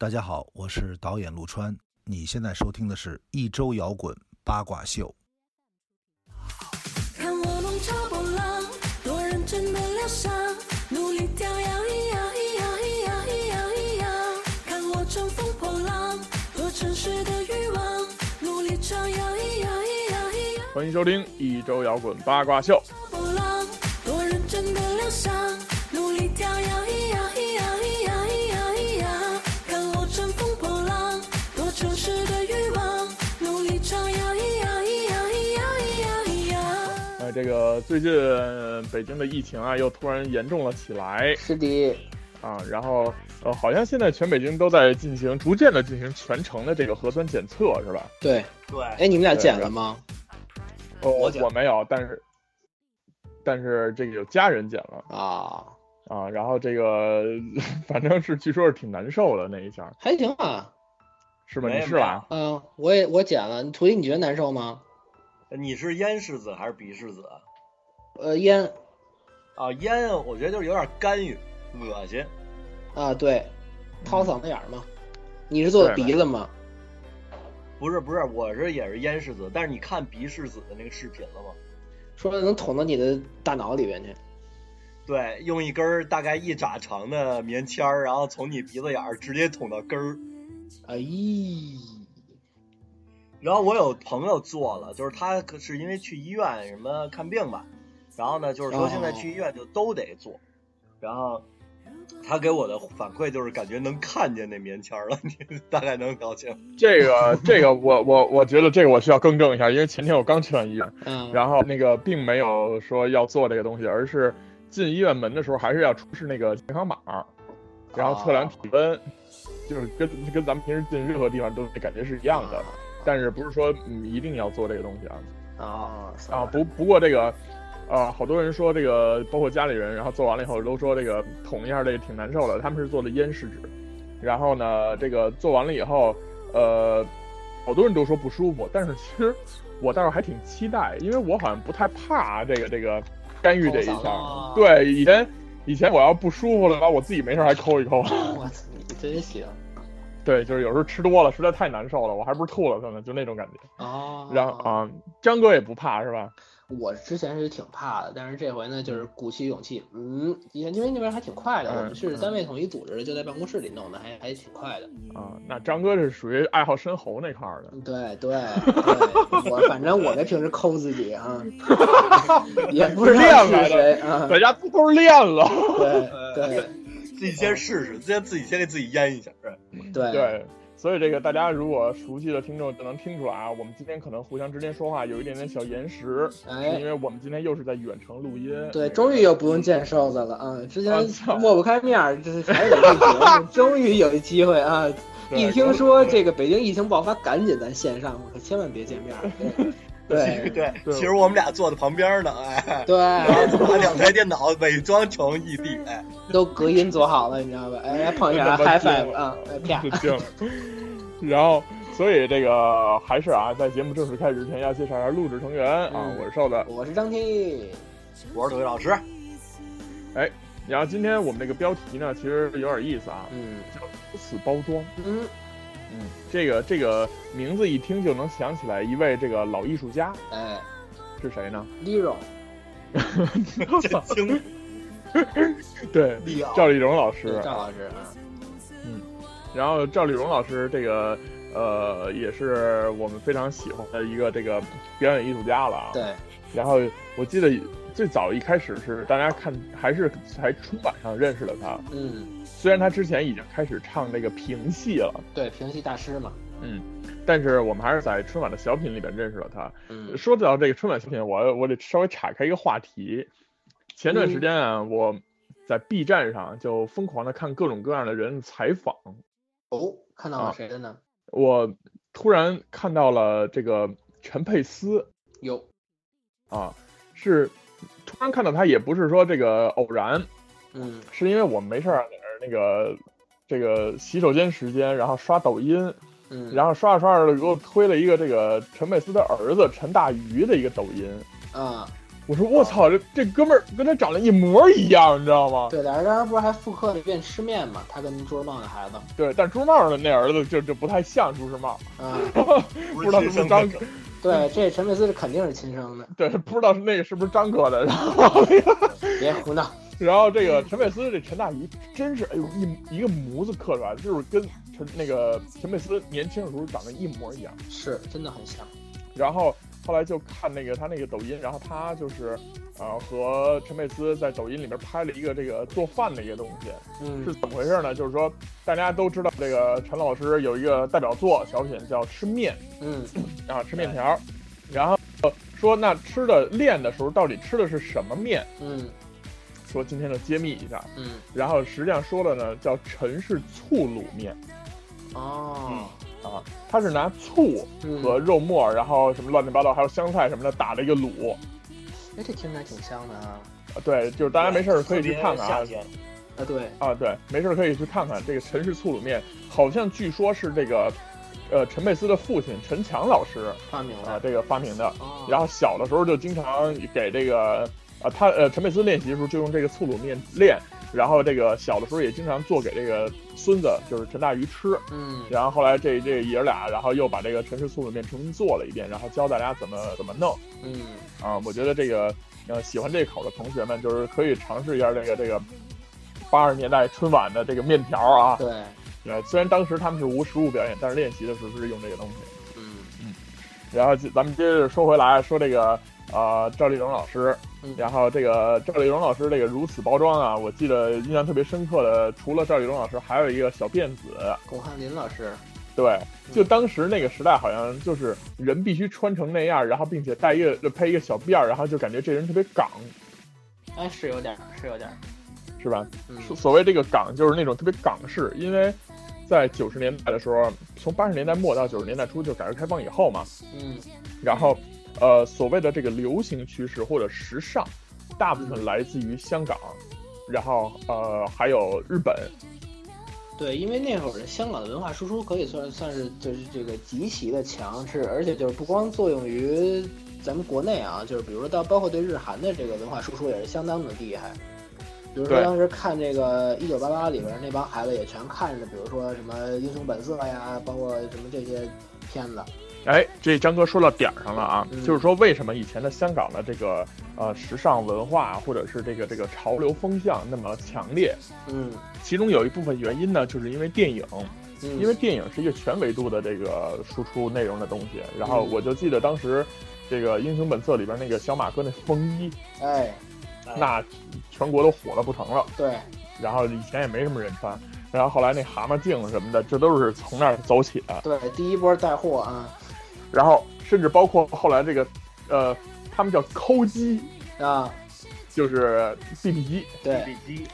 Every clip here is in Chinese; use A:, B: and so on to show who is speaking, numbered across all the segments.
A: 大家好，我是导演陆川。你现在收听的是一周摇滚八卦秀。
B: 看我弄潮波浪，多认真的疗伤，努力跳摇，咿摇咿摇咿摇咿摇咿呀。看我乘风破浪，多城市的欲望，努力张扬，咿呀咿呀咿呀。
C: 欢迎收听一周摇滚八卦秀。
B: 浪，多认真的疗伤，努力跳跃，
C: 呃，这个最近呃北京的疫情啊，又突然严重了起来
D: 是的，
C: 啊，然后呃，好像现在全北京都在进行逐渐的进行全程的这个核酸检测，是吧？
D: 对。
E: 对，
D: 哎，你们俩检了吗？
C: 哦，
E: 我
C: 我没有，但是但是这个有家人检了
D: 啊，
C: 啊，然后这个 反正是据说是挺难受的那一下，
D: 还行啊。
C: 是吧？你是吧？
D: 嗯，我也我检了。徒弟，你觉得难受吗？
E: 你是咽拭子还是鼻拭子？
D: 呃，咽
E: 啊，咽我觉得就是有点干预，恶心。
D: 啊，对，掏嗓子眼儿嘛。你是做的鼻子吗？
E: 不是不是，我是也是咽拭子，但是你看鼻拭子的那个视频了吗？
D: 说能捅到你的大脑里边去。
E: 对，用一根儿大概一拃长的棉签儿，然后从你鼻子眼儿直接捅到根儿。
D: 哎，
E: 然后我有朋友做了，就是他可是因为去医院什么看病吧，然后呢就是说现在去医院就都得做，然后他给我的反馈就是感觉能看见那棉签儿了，你 大概能了解？
C: 这个这个我我我觉得这个我需要更正一下，因为前天我刚去完医院。
D: 嗯，
C: 然后那个并没有说要做这个东西，而是进医院门的时候还是要出示那个健康码，然后测量体温，就是跟跟咱们平时进任何地方都感觉是一样的，但是不是说嗯一定要做这个东西啊
D: 啊
C: 啊不不过这个。啊，好多人说这个，包括家里人，然后做完了以后都说这个捅一下这个挺难受的。他们是做的咽拭子，然后呢，这个做完了以后，呃，好多人都说不舒服，但是其实我倒是还挺期待，因为我好像不太怕这个这个 干预这一下。对，以前以前我要不舒服了吧，我自己没事还抠一抠。
D: 我操，你真行
C: 对，就是有时候吃多了，实在太难受了，我还不是吐了它呢，就那种感觉。
D: 啊！
C: 然后啊，张哥也不怕是吧？
D: 我之前是挺怕的，但是这回呢，就是鼓起勇气，嗯，因为因为那边还挺快的，
C: 嗯
D: 我们是单位统一组织的，就在办公室里弄的，还还挺快的。
C: 啊，那张哥是属于爱好深喉那块儿的。
D: 对对对，我反正我这平时抠自己啊，也不知道是
C: 练来的
D: 谁啊，
C: 大家偷偷练了。
D: 对对
E: 自己先试试，先自己先给自己腌一下。对
D: 对
C: 对，所以这个大家如果熟悉的听众就能听出来啊，我们今天可能互相之间说话有一点点小延时，哎因
D: 哎，
C: 为我们今天又是在远程录音。
D: 对，终于又不用见瘦子了啊！之前抹不开面儿，这是还是得录节目，终于有一机会啊！一听说这个北京疫情爆发，赶紧咱线上，可千万别见面儿。对
E: 对，其实我们俩坐在旁边呢，哎，
D: 对，
E: 把两台电脑伪装成异地，哎，
D: 都隔音做好了，你知道吧？哎，碰一下
C: 这么
D: high
C: 近
D: five 啊。
C: 然后，所以这个还是啊，在节目正式开始之前，要介绍一下录制成员啊，
D: 嗯。
C: 我是瘦子。
D: 我是张天翼，
E: 我是土卫老师，哎
C: 然后今天我们这个标题呢，其实有点意思啊，
D: 嗯。
C: 叫如此包装。
D: 嗯，
C: 嗯，这个这个名字一听就能想起来一位这个老艺术家
D: 哎
C: 是谁呢
D: ？，Lero，
E: 真清
C: 对，
E: 利奥，
C: 赵丽蓉老师。
D: 赵老师啊，
C: 然后赵丽蓉老师这个呃也是我们非常喜欢的一个这个表演艺术家了啊。。
D: 对，
C: 然后我记得最早一开始是大家看还是在春晚上认识了他，
D: 嗯，
C: 虽然他之前已经开始唱这个评戏了，
D: 对，评戏大师嘛，
C: 嗯，但是我们还是在春晚的小品里边认识了他。
D: 嗯。
C: 说到这个春晚小品，我我得稍微岔开一个话题。前段时间啊，我在 B 站上就疯狂的看各种各样的人采访，
D: 哦，看到
C: 啊
D: 了谁的呢？
C: 我突然看到了这个陈佩斯。
D: 有，
C: 啊，是突然看到他，也不是说这个偶然，
D: 嗯。
C: 是因为我没事儿在那个这个洗手间时间，然后刷抖音，
D: 嗯，
C: 然后刷着刷着给我推了一个这个陈佩斯的儿子陈大愚的一个抖音，
D: 啊，
C: 我说我操，这这哥们儿跟他长得一模一样，你知道吗？
D: 对，俩人当时不是还复刻了一遍吃面嘛？他跟朱时茂的孩子，
C: 对，但朱时茂的那儿子就就不太像朱时茂，
D: 啊，
C: 不知道是不是张哥，
D: 对，这陈佩斯是肯定是亲生的，
C: 对，不知道是那个是不是张哥的，然后那个。
D: 别胡闹。
C: 然后这个陈佩斯这陈大鱼真是哎呦一一个模子刻出来的，就是跟陈那个陈佩斯年轻的时候长得一模一样。
D: 是，真的很像。
C: 然后后来就看那个他那个抖音，然后他就是呃和陈佩斯在抖音里面拍了一个这个做饭的一个东西，
D: 嗯
C: 是怎么回事呢？就是说大家都知道这个陈老师有一个代表作小品叫吃面
D: 嗯
C: 啊吃面条，然后说那吃的练的时候到底吃的是什么面？
D: 嗯
C: 说今天就揭秘一下。
D: 嗯，
C: 然后实际上说的呢叫陈氏醋卤面
D: 哦，
C: 啊，它是拿醋
D: 嗯，
C: 和肉末，然后什么乱七八糟，还有香菜什么的打了一个卤。
D: 哎，这听着还挺香的啊。
C: 啊对，就是大家没事儿可以去看看啊
D: 啊，对，
C: 啊，对，没事儿可以去看看这个陈氏醋卤面，好像据说是这个呃陈佩斯的父亲陈强老师
D: 发明的。
C: 啊这个发明的。
D: 哦，
C: 然后小的时候就经常给这个啊他呃陈佩斯练习的时候就用这个醋卤面练，然后这个小的时候也经常做给这个孙子就是陈大鱼吃。
D: 嗯
C: 然后后来这这爷儿俩，然后又把这个陈氏醋卤面重新做了一遍，然后教大家怎么怎么弄
D: 嗯，
C: 啊。我觉得这个呃喜欢这口的同学们，就是可以尝试一下这个这个八十年代春晚的这个面条啊。
D: 对，
C: 呃，虽然当时他们是无实物表演，但是练习的时候是用这个东西。
D: 嗯嗯
C: 然后咱们接着说回来，说这个呃赵丽蓉老师
D: 嗯，
C: 然后这个赵丽蓉老师这个如此包装啊，我记得印象特别深刻的，除了赵丽蓉老师，还有一个小辫子。
D: 巩汉林老师，
C: 对，就当时那个时代，好像就是人必须穿成那样，然后并且戴一个配一个小辫儿，然后就感觉这人特别港，
D: 哎，是有点儿，是有点儿。
C: 是吧？
D: 嗯
C: 所所谓这个港，就是那种特别港式，因为在九十年代的时候，从八十年代末到九十年代初，就改革开放以后嘛，
D: 嗯
C: 然后呃，所谓的这个流行趋势或者时尚，大部分来自于香港，然后呃还有日本，
D: 对，因为那会儿的香港的文化输出可以算算是就是这个极其的强势，而且就是不光作用于咱们国内啊，就是比如说到包括对日韩的这个文化输出也是相当的厉害。比如说当时看这个《一九八八》里边那帮孩子也全看着，比如说什么《英雄本色》呀，包括什么这些片子。
C: 哎，这张哥说到点儿上了啊，
D: 嗯
C: 就是说为什么以前的香港的这个呃时尚文化或者是这个这个潮流风向那么强烈？
D: 嗯
C: 其中有一部分原因呢，就是因为电影，
D: 嗯，
C: 因为电影是一个全维度的这个输出内容的东西。然后
D: 嗯
C: 我就记得当时这个《英雄本色》里边那个小马哥那风衣，
D: 哎
E: 哎
C: 那全国都火了不成了。
D: 对
C: 然后以前也没什么人穿，然后后来那蛤蟆镜什么的，这都是从那儿走起的。
D: 对，第一波带货啊
C: 然后甚至包括后来这个，呃，他们叫抠机，
D: 啊。
C: 就是 BB 机
D: 对。
E: BB 机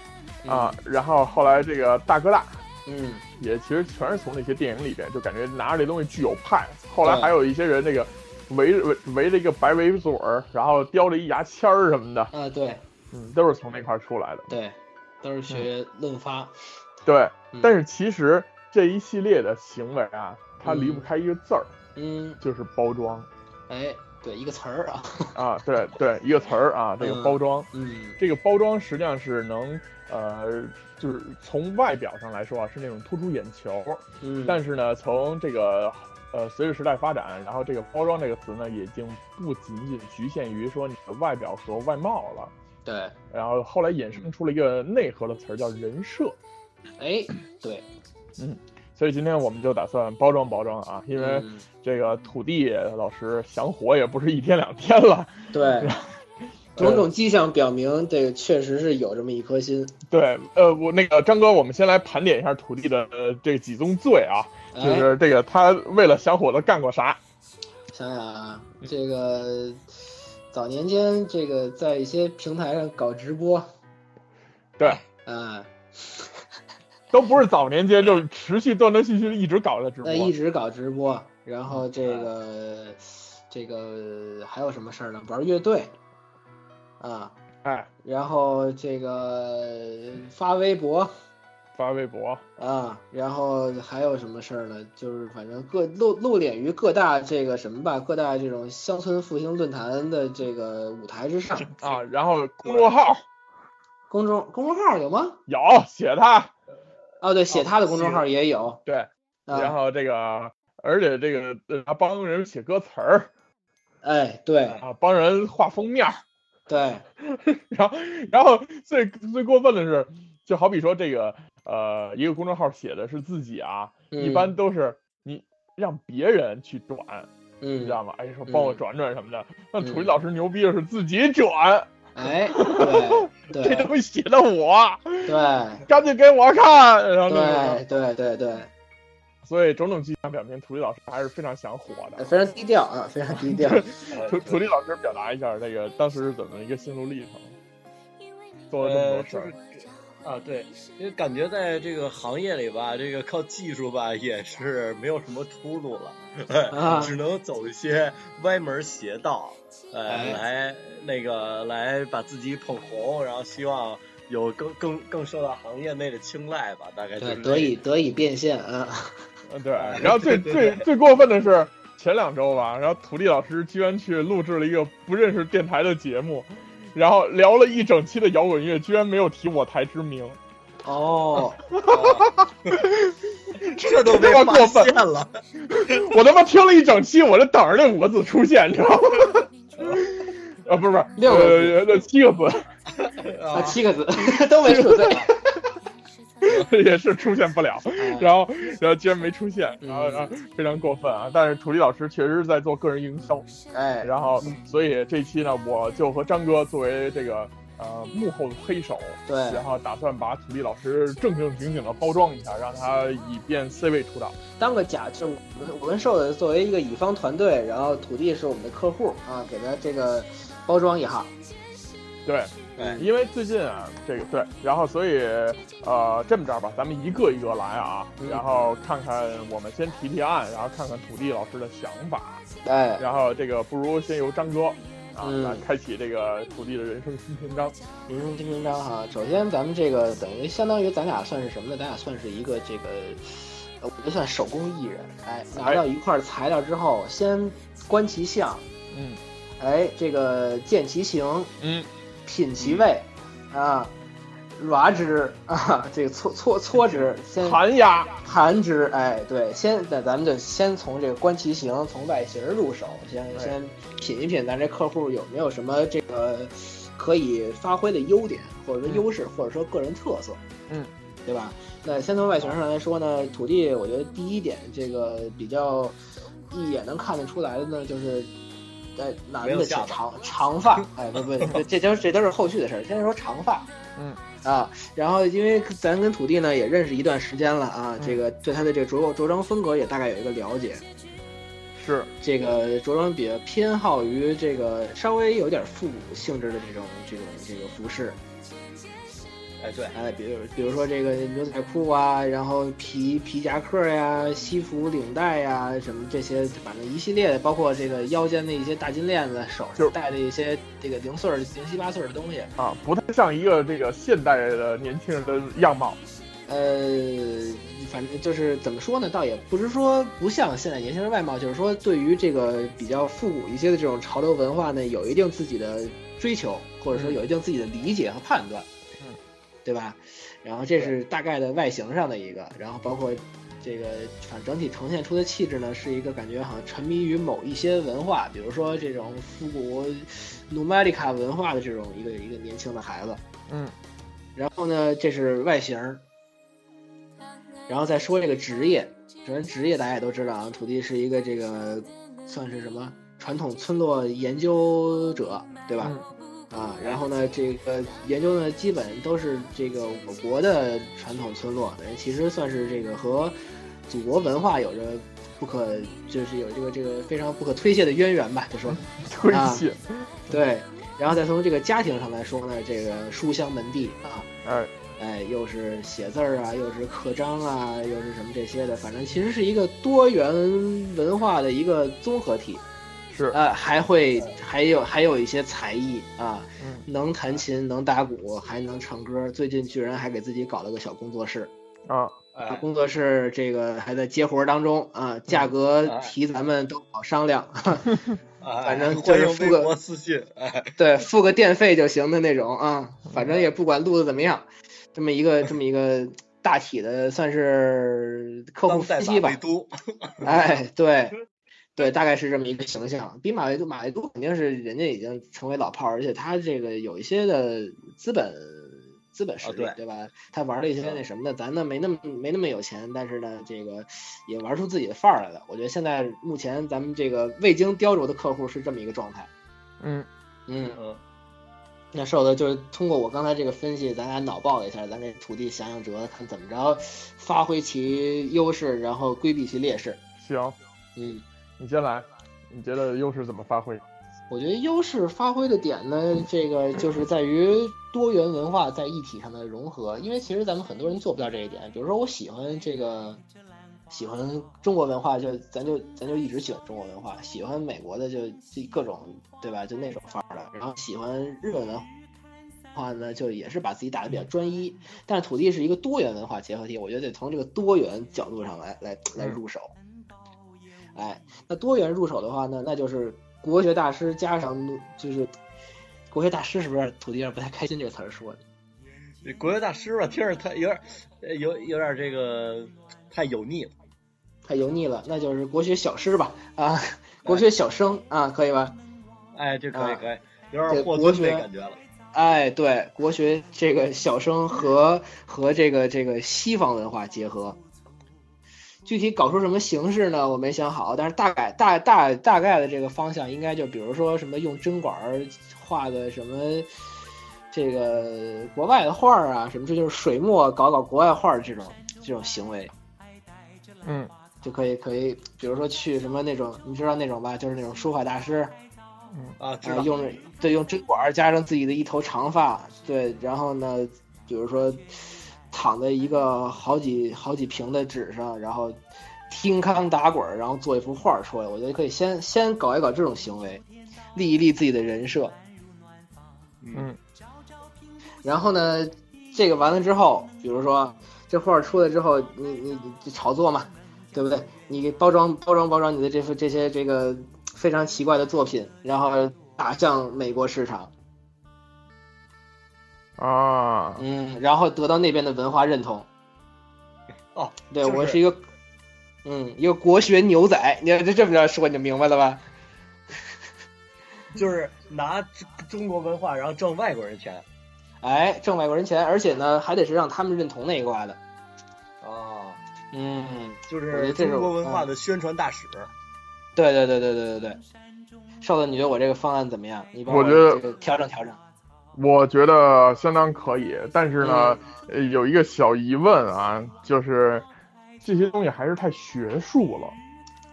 C: 啊。然后后来这个大哥大
D: 嗯。
C: 也其实全是从那些电影里边，就感觉拿着这东西具有派。后来还有一些人那个围着围围着一个白围嘴儿，然后叼着一牙签儿什么的，
D: 啊对。
C: 嗯，都是从那块儿出来的。
D: 对，都是学论发。
C: 对，
D: 嗯。
C: 但是其实这一系列的行为啊，它离不开一个字儿，
D: 嗯
C: 就是包装
D: 哎对一个词儿啊。
C: 啊。对对，一个词儿啊，这个
D: 嗯
C: 包装。
D: 嗯。
C: 这个包装实际上是能，呃，就是从外表上来说啊，是那种突出眼球，
D: 嗯，
C: 但是呢，从这个呃随着时代发展，然后这个包装这个词呢，已经不仅仅局限于说你的外表和外貌了，
D: 对。
C: 然后后来衍生出了一个内核的词儿叫人设，
D: 哎对，
C: 所以今天我们就打算包装包装啊，因为
D: 嗯
C: 这个土地老师想火也不是一天两天了，
D: 对。种种迹象表明，这个确实是有这么一颗心。
C: 对，呃，我那个张哥，我们先来盘点一下土地的呃这几宗罪啊，就
D: 哎，
C: 是这个他为了想火都干过啥？
D: 想想啊，这个早年间，这个在一些平台上搞直播，
C: 对，
D: 啊，
C: 都不是早年间，就是持续断断续续一直搞的直播
D: 那。一直搞直播，然后这个这个还有什么事儿呢？玩乐队，啊，
C: 哎，
D: 然后这个发微博，
C: 发微博，
D: 啊，然后还有什么事儿呢？就是反正各露露脸于各大这个什么吧，各大这种乡村复兴论坛的这个舞台之上。
C: 啊，然后公众号
D: 公众公众号有吗？
C: 有写他，
D: 哦，对，写他的公众号也有。
C: 对，然
D: 啊，
C: 后这个而且这个他帮人写歌词儿
D: 哎，对
C: 啊，帮人画封面儿，
D: 对，
C: 然后然后最最过分的是，就好比说这个呃一个公众号写的是自己啊，一
D: 嗯
C: 般都是你让别人去转，你知
D: 嗯，
C: 道吗？哎，说帮我
D: 嗯
C: 转转什么的。那
D: 嗯
C: 土地老师牛逼的是自己转，
D: 哎，对
C: 这
D: 对
C: 东西写的我，
D: 对
C: 赶紧给我看，然后
D: 对。对对对，
C: 所以种种迹象表明，土地老师还是非常想火的。
D: 非常低调啊，非常低调。
C: 土土地老师表达一下这个当时是怎么一个心路历程，做了这么
E: 呃，
C: 多事儿
E: 就是。啊，对，因为感觉在这个行业里吧，这个靠技术吧也是没有什么出路了，
D: 啊
E: 只能走一些歪门邪道，呃，
D: 哎
E: 来那个来把自己捧红，然后希望有更更更受到行业内的青睐吧，大概就，是
D: 得以得以变现啊。
C: 嗯，对。然后最最 最过分的是前两周吧，然后土地老师居然去录制了一个不认识电台的节目，然后聊了一整期的摇滚乐，居然没有提我台之名。
D: 哦，
E: 这都被
C: 这么过分
E: 发现了，
C: 我他妈听了一整期，我就等着那五个字出现，你知道吗？啊，不是不是，
D: 六个字。
C: 呃，那七个字。
D: 啊，七个字。都没出现。
C: 也是出现不了，
D: 哎
C: 然后然后居然没出现，
D: 嗯。
C: 然后然后非常过分啊！但是土地老师确实是在做个人营销，
D: 哎，
C: 然后所以这期呢，我就和张哥作为这个呃幕后黑手，
D: 对
C: 然后打算把土地老师正正经经的包装一下，让他以便 C 位出道。
D: 当个假，证我们我们受的作为一个乙方团队，然后土地是我们的客户啊，给他这个包装一下。
C: 对，
E: 哎
C: 因为最近啊，这个对，然后所以呃这么着吧，咱们一个一个来啊，
D: 嗯
C: 然后看看我们先提提案，然后看看土地老师的想法，
D: 哎，
C: 然后这个不如先由张哥啊
D: 嗯
C: 来开启这个土地的人生新篇章。
D: 人生新篇章哈。首先，咱们这个等于相当于咱俩算是什么呢？咱俩算是一个这个，呃我觉得算手工艺人。哎，拿到一块材料之后，先观其相，
C: 嗯
D: 哎，这个见其形，
C: 嗯，
D: 品其味，啊，软之啊，这个搓搓搓之，先
C: 盘压，
D: 盘之，哎，对，先那咱们就先从这个观其形，从外形入手，先先品一品咱这客户有没有什么这个可以发挥的优点，或者说优势，或者说个人特色，
C: 嗯，
D: 对吧？那先从外形上来说呢，土地我觉得第一点这个比较一眼能看得出来的呢，就是。呃，男的
E: 没有下巴
D: 长长发，哎，不不，不 这都这都是后续的事儿。先说长发，
C: 嗯
D: 啊，然后因为咱跟土地呢也认识一段时间了啊，
C: 嗯
D: 这个对他的这个着着装风格也大概有一个了解。
C: 是
D: 这个着装比较偏好于这个稍微有点复古性质的这种这种这个服饰，
E: 哎对，
D: 哎，比如比如说这个牛仔裤啊，然后皮皮夹克呀、西服领带呀，什么这些，反正一系列的，包括这个腰间的一些大金链子，手戴的一些这个零碎儿、零七八碎儿的东西。
C: 啊，不太像一个这个现代的年轻人的样貌。
D: 呃，反正就是怎么说呢，倒也不是说不像现在年轻人外貌，就是说对于这个比较复古一些的这种潮流文化呢，有一定自己的追求，或者说有一定自己的理解和判断，
C: 嗯，
D: 对吧？然后这是大概的外形上的一个，然后包括这个反正整体呈现出的气质呢，是一个感觉好像沉迷于某一些文化，比如说这种复古努麦利卡文化的这种一个一个年轻的孩子，
C: 嗯，
D: 然后呢，这是外形儿，然后再说这个职业，首先职业大家也都知道啊，土地是一个这个算是什么传统村落研究者，对吧？啊，然后呢，这个研究呢，基本都是这个我国的传统村落，其实算是这个和祖国文化有着不可，就是有这个这个非常不可推卸的渊源吧，就说。
C: 推卸，
D: 对，然后再从这个家庭上来说呢，这个书香门第啊，
C: 哎，
D: 哎，又是写字儿啊，又是刻章啊，又是什么这些的，反正其实是一个多元文化的一个综合体。
C: 是，
D: 呃，还会还有还有一些才艺啊，
C: 嗯
D: 能弹琴，能打鼓，还能唱歌。最近居然还给自己搞了个小工作室
C: 啊，
E: 哎，
D: 工作室这个还在接活儿当中啊，价格
E: 哎
D: 提咱们都好商量，
E: 哎
D: 反正就是付个
E: 博私信，哎，
D: 对，付个电费就行的那种啊，反正也不管录的怎么样，这么一个这么一个大体的算是 客户分析吧 哎，对，对，大概是这么一个形象。比马未都，马未都肯定是人家已经成为老炮儿，而且他这个有一些的资本资本实力，
E: 啊对
D: 吧？他玩了一些那什么的，咱呢没那么没那么有钱，但是呢，这个也玩出自己的范儿来了。我觉得现在目前咱们这个未经雕琢的客户是这么一个状态。
C: 嗯，
D: 嗯，
E: 嗯，
D: 那瘦的就是通过我刚才这个分析，咱俩脑爆了一下，咱给土地想想辙，看怎么着发挥其优势，然后规避其劣势。
C: 行，
D: 嗯。
C: 你先来，你觉得优势怎么发挥？
D: 我觉得优势发挥的点呢，这个就是在于多元文化在一体上的融合。因为其实咱们很多人做不到这一点。比如说，我喜欢这个，喜欢中国文化，就咱就咱就一直喜欢中国文化；喜欢美国的就就各种，对吧？就那种范儿的。然后喜欢日本文化呢，就也是把自己打的比较专一。但是土地是一个多元文化结合体，我觉得得从这个多元角度上来来来入手。哎，那多元入手的话呢，那就是国学大师加上就是国学大师，是不是土地有点不太开心这个词儿说的？
E: 国学大师吧，听着他有点呃有有点这个太油腻了，
D: 太油腻了，那就是国学小诗吧啊，国学小生啊，可以吧？
E: 哎，这可以
D: 啊
E: 可以，有点霍
D: 国学
E: 尊那感觉了，
D: 哎，对，国学这个小生和和这个这个西方文化结合，具体搞出什么形式呢？我没想好，但是大概大大大概的这个方向，应该就比如说什么用针管儿画个什么这个国外的画儿啊，什么这就是水墨搞搞国外画儿这种这种行为，
C: 嗯
D: 就可以可以，比如说去什么那种，你知道那种吧，就是那种书法大师，
E: 啊，知
D: 啊，
E: 道，
D: 用着对用针管儿加上自己的一头长发，对，然后呢，比如说躺在一个好几好几平的纸上，然后听康打滚儿，然后做一幅画儿出来。我觉得可以先先搞一搞这种行为，立一立自己的人设。
C: 嗯
D: 然后呢，这个完了之后，比如说这画儿出来之后，你你你炒作嘛，对不对？你给包装包装包装你的这幅这些这个非常奇怪的作品，然后打向美国市场。
C: 啊，
D: 嗯，然后得到那边的文化认同。
E: 哦，
D: 对、
E: 就是
D: 我是一个，嗯，一个国学牛仔，你看这这么着说你就明白了吧？
E: 就是拿中中国文化然后挣外国人钱
D: 哎，挣外国人钱，而且呢还得是让他们认同那一挂的。
E: 哦，
D: 嗯，
E: 就是中国文化的宣传大使，
D: 对对对对对对对。瘦子，你觉得我这个方案怎么样？你帮
C: 我觉得
D: 调整调整。
C: 我觉得相当可以，但是呢，呃，有一个小疑问啊，就是这些东西还是太学术了，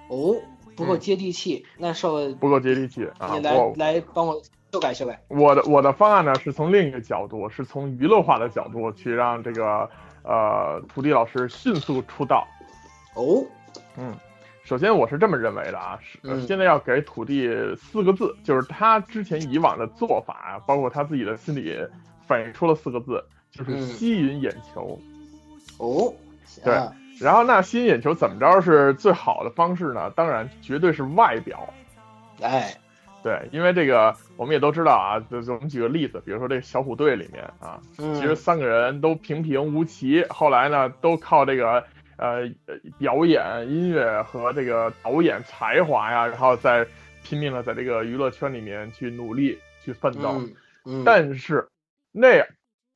D: 哦，不够
C: 嗯
D: 接地气。那瘦子，
C: 不够接地气啊。
D: 你来来帮我修改修改。
C: 我的我的方案呢，是从另一个角度，是从娱乐化的角度去让这个呃土地老师迅速出道。
D: 哦，
C: 嗯，首先我是这么认为的啊，是、现在要给土地四个字，就是他之前以往的做法啊，包括他自己的心理反映出了四个字，就是
D: 嗯
C: 吸引眼球。
D: 哦，
C: 对
D: 啊
C: 然后那吸引眼球怎么着是最好的方式呢？当然绝对是外表。
D: 哎，
C: 对，因为这个我们也都知道啊，就是我们举个例子，比如说这个小虎队里面啊，
D: 嗯，
C: 其实三个人都平平无奇，后来呢都靠这个呃呃表演、音乐和这个导演才华呀，然后在拼命的在这个娱乐圈里面去努力去奋斗。
D: 嗯嗯，
C: 但是那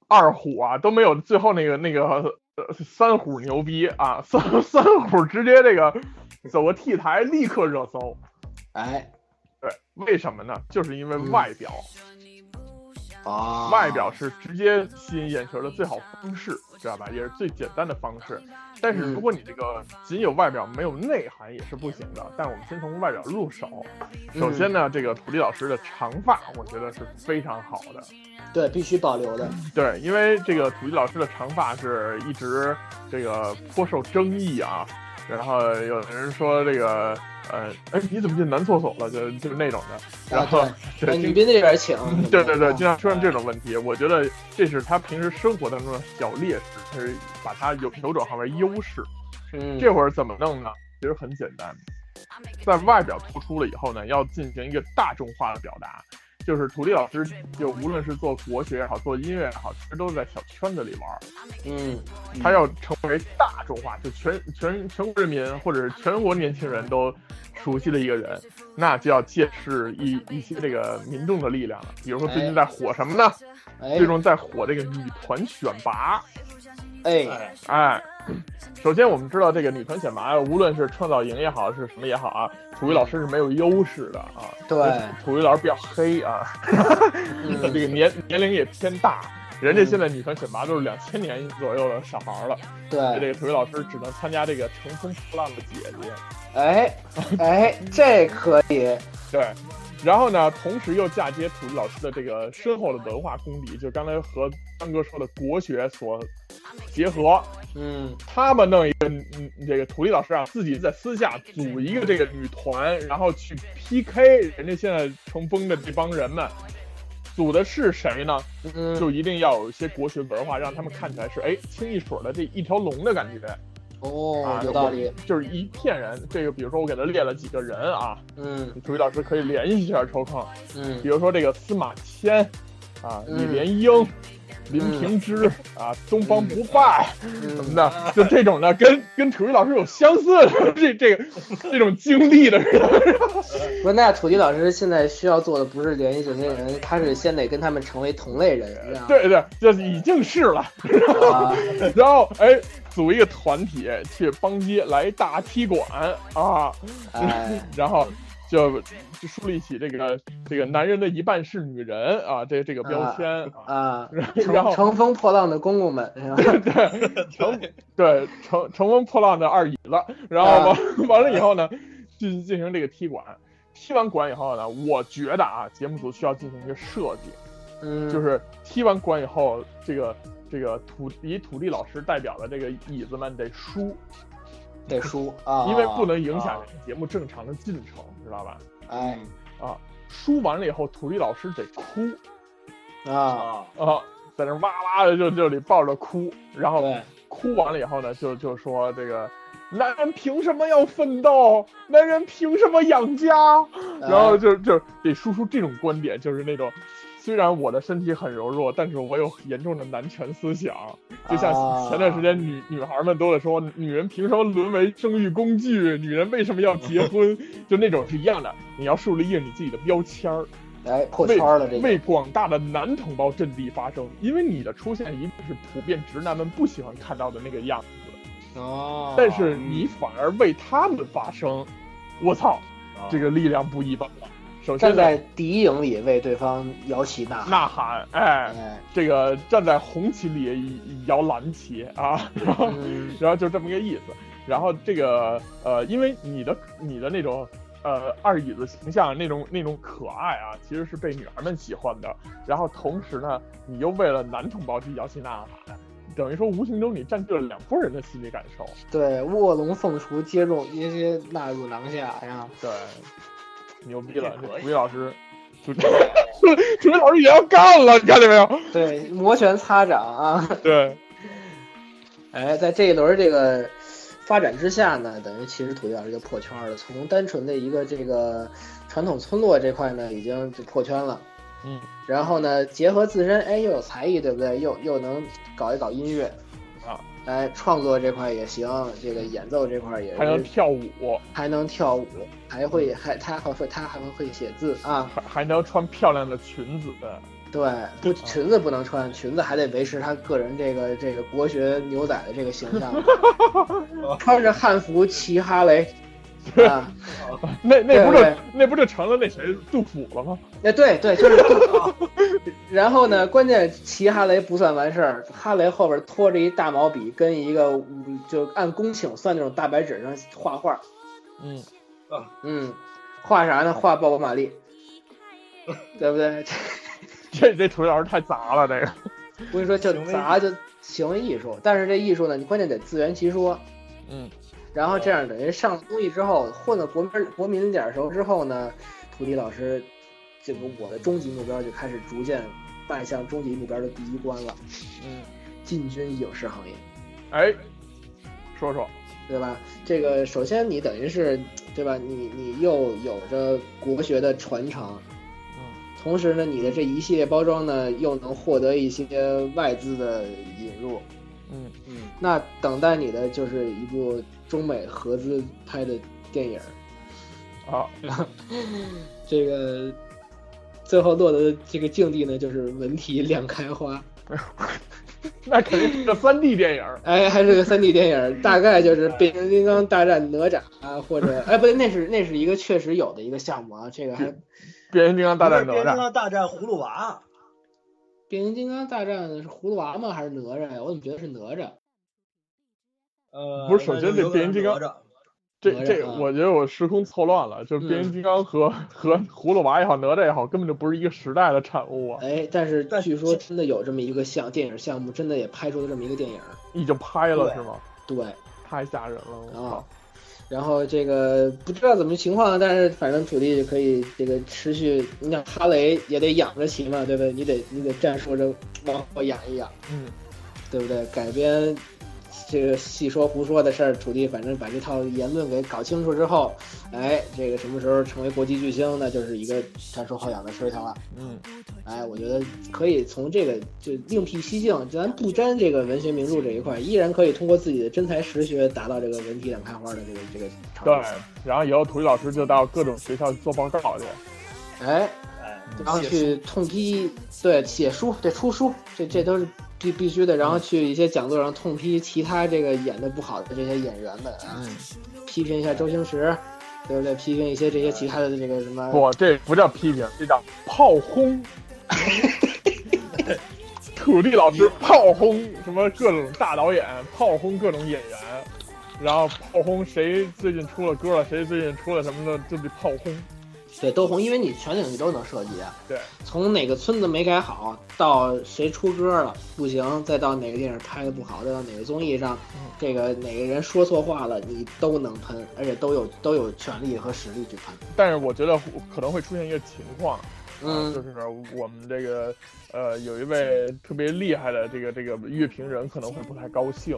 C: 二虎啊都没有最后那个那个呃三虎牛逼啊，三三虎直接这个走个 T 台立刻热搜。
D: 哎
C: 对，为什么呢？就是因为
D: 嗯
C: 外表。
D: 啊，
C: 外表是直接吸引眼球的最好方式，知道吧？也是最简单的方式。但是
D: 嗯
C: 如果你这个仅有外表没有内涵也是不行的。但是我们先从外表入手。首先呢，这个土地老师的长发，我觉得是非常好的。
D: 对必须保留的。
C: 对，因为这个土地老师的长发是一直这个颇受争议啊。然后有人说这个，呃，哎，你怎么进男厕所了？就就是那种的。然后、
D: 啊
C: 对
D: 哎，女宾那边请。
C: 对对对，
D: 啊
C: 经常出现这种问题，我觉得这是他平时生活当中的小劣势。他是把它有扭转化为优势。
D: 嗯，
C: 这会儿怎么弄呢？其实很简单，在外表突出了以后呢，要进行一个大众化的表达。就是土地老师，就无论是做国学也好，做音乐也好，其实都是在小圈子里玩儿。
D: 嗯，
C: 他要成为大众化，就全全全国人民或者是全国年轻人都熟悉的一个人，那就要借势一一些这个民众的力量了。比如说最近在火什么呢？
D: 哎
C: 最终在火这个女团选拔。
D: 哎，
E: 哎，
C: 哎，首先我们知道这个女团选拔，无论是创造营也好，是什么也好啊，土鱼老师是没有优势的啊。
D: 对，
C: 土鱼老师比较黑啊，
D: 嗯
C: 这个年年龄也偏大。人家现在女团选拔都是两千年左右的小孩了，
D: 对，这，
C: 个土鱼老师只能参加这个乘风破浪的姐姐。
D: 哎，哎，这可以，
C: 对，然后呢，同时又嫁接土地老师的这个深厚的文化功底，就刚才和张哥说的国学所结合，
D: 嗯，
C: 他们弄一个，嗯，这个土地老师啊，自己在私下组一个这个女团，然后去 PK 人家现在成风的这帮人们。组的是谁呢？
D: 嗯，
C: 就一定要有一些国学文化，让他们看起来是哎清一水的这一条龙的感觉
D: 哦
C: 啊，，
D: 有道理，
C: 就是一片人。这个比如说我给他列了几个人啊，
D: 嗯。
C: 土地老师可以联系一下抽空。
D: 嗯。
C: 比如说这个司马迁啊，
D: 嗯。
C: 李莲英、林平之啊，东方不败什么
D: 嗯，
C: 的，就这种的，跟跟土地老师有相似的这这个这种经历的人，
D: 那土地老师现在需要做的不是联系这些人，他是先得跟他们成为同类人，
C: 对对，就是已经是了。
D: 啊，
C: 然后哎，组一个团体去帮街来大踢馆啊，
D: 哎，
C: 然后就就树立起这个这个男人的一半是女人啊，这这个标签啊。
D: 啊，
C: 然后
D: 乘乘风破浪的公公们？
C: 对，乘对乘乘风破浪的二椅子，然后完、完了以后呢，进进行这个踢馆，踢完馆以后呢，我觉得啊，节目组需要进行一个设计，
D: 嗯，
C: 就是踢完馆以后，这个这个土以土地老师代表的这个椅子们得输，
D: 得输 啊，
C: 因为不能影响节目正常的进程，知道吧？
D: 哎
C: 啊，输完了以后，土地老师得哭
D: 啊，
E: 啊，
C: 啊，在那哇哇的就就得抱着哭，然后，哭完了以后呢，就就说这个男人凭什么要奋斗？男人凭什么养家？然后就就得输出这种观点，就是那种。虽然我的身体很柔弱，但是我有严重的男权思想。就像
D: 啊
C: 前段时间女女孩们都在说，女人凭什么沦为生育工具？女人为什么要结婚？就那种是一样的。你要树立一个你自己的标签儿，
D: 哎破
C: 为
D: 圈了这个，
C: 为广大的男同胞阵地发声，因为你的出现一定是普遍直男们不喜欢看到的那个样子，
D: 哦，
C: 但是你反而为他们发声，我操，这个力量不一般了。首先
D: 站在敌营里为对方摇旗呐喊，
C: 呐喊，哎，
D: 哎，
C: 这个站在红旗里摇蓝旗啊，然后
D: 嗯
C: 然后就这么个意思。然后这个呃，因为你的你的那种呃二椅子形象那种那种可爱啊，其实是被女孩们喜欢的。然后同时呢，你又为了男同胞去摇旗呐喊，等于说无形中你占据了两拨人的心理感受。
D: 对，卧龙凤雏皆入皆皆纳入囊下呀，
C: 对，牛逼了，土地老师，土地老师也要干了，你看见没有？
D: 对，摩拳擦掌啊，
C: 对，
D: 哎，在这一轮这个发展之下呢，等于其实土地老师就破圈了，从单纯的一个这个传统村落这块呢，已经就破圈了。
C: 嗯，
D: 然后呢，结合自身，哎，又有才艺，对不对？又又能搞一搞音乐，
C: 啊，
D: 哎，创作这块也行，这个演奏这块也
C: 还能，跳舞，
D: 还能跳舞，还会还他还会他还会会写字啊，
C: 还还能穿漂亮的裙子。
D: 对，不裙子不能穿，裙子还得维持他个人这个这个国学牛仔的这个形象，穿着汉服骑哈雷，啊，
C: 那那不就那不就成了那谁杜甫了吗？
D: 哎，对对，就是杜 然后呢，关键骑哈雷不算完事儿，哈雷后边拖着一大毛笔，跟一个嗯就按公顷算那种大白纸上画画，
C: 嗯，
D: 嗯，画啥呢？画鲍勃马利，对不对？
C: 这这土地老师太杂了，这个。
D: 我跟你说，就杂就行为艺术，但是这艺术呢，你关键得自圆其说。
C: 嗯，
D: 然后这样等于上了综艺之后，混了国民国民脸熟之后呢，土地老师这个我的终极目标就开始逐渐迈向终极目标的第一关了。
C: 嗯，
D: 进军影视行业，
C: 哎，说说，
D: 对吧？这个首先你等于是，对吧？你你又有着国学的传承，
C: 嗯
D: 同时呢，你的这一系列包装呢，又能获得一些外资的引入，
C: 嗯
E: 嗯，
D: 那等待你的就是一部中美合资拍的电影。
C: 啊，
D: 这个最后落得的这个境地呢，就是文体两开花。
C: 那肯定是个三 D 电影儿，
D: 哎，还是个三 D 电影，大概就是变形金刚大战哪吒啊，或者 哎，不对，那是那是一个确实有的一个项目啊，这个还
C: 变形金刚大战哪吒
E: 变形金
C: 吒，
E: 刚大战葫芦娃，
D: 变形金刚大战是葫芦娃吗？还是哪吒呀？我怎么觉得是哪吒？
E: 呃，
C: 不是首先这变形金刚这我觉得我时空错乱了，就是变形金刚和和葫芦娃也好，哪吒也好，根本就不是一个时代的产物啊，
D: 哎，但是
E: 但
D: 据说真的有这么一个项电影项目，真的也拍出了这么一个电影。
C: 已经拍了是吗？
D: 对，
C: 太吓人了，我
D: 啊！然后这个不知道怎么情况，但是反正土地可以这个持续，你想哈雷也得养着骑嘛，对不对？你得你得战术着往后养一养，
C: 嗯，
D: 对不对？改编这个细说胡说的事儿，土地反正把这套言论给搞清楚之后，哎，这个什么时候成为国际巨星，那就是一个战术后养的事情了。
C: 嗯，
D: 哎，我觉得可以从这个就另辟蹊径，咱不沾这个文学名著这一块，依然可以通过自己的真才实学，达到这个文体两开花的这个这个。
C: 对，然后以后土地老师就到各种学校做报告去，
D: 哎，
E: 哎，
D: 然后去痛批，对，写书，对，出书，这这都是必必须的。然后去一些讲座上痛批其他这个演的不好的这些演员们啊，
C: 嗯，
D: 批评一下周星驰，对不对？批评一些这些其他的这个什么，
C: 不，这不叫批评，这叫炮轰。土地老师炮轰什么各种大导演，炮轰各种演员，然后炮轰谁最近出了歌了，谁最近出了什么的，就得炮轰。
D: 对，都红，因为你全领域都能涉及啊。
C: 对，
D: 从哪个村子没改好，到谁出歌了不行，再到哪个电影拍的不好，再到哪个综艺上，
C: 嗯
D: 这个哪个人说错话了，你都能喷，而且都有都有权利和实力去喷。
C: 但是我觉得可能会出现一个情况，
D: 嗯
C: 就是我们这个呃有一位特别厉害的这个这个乐评人可能会不太高兴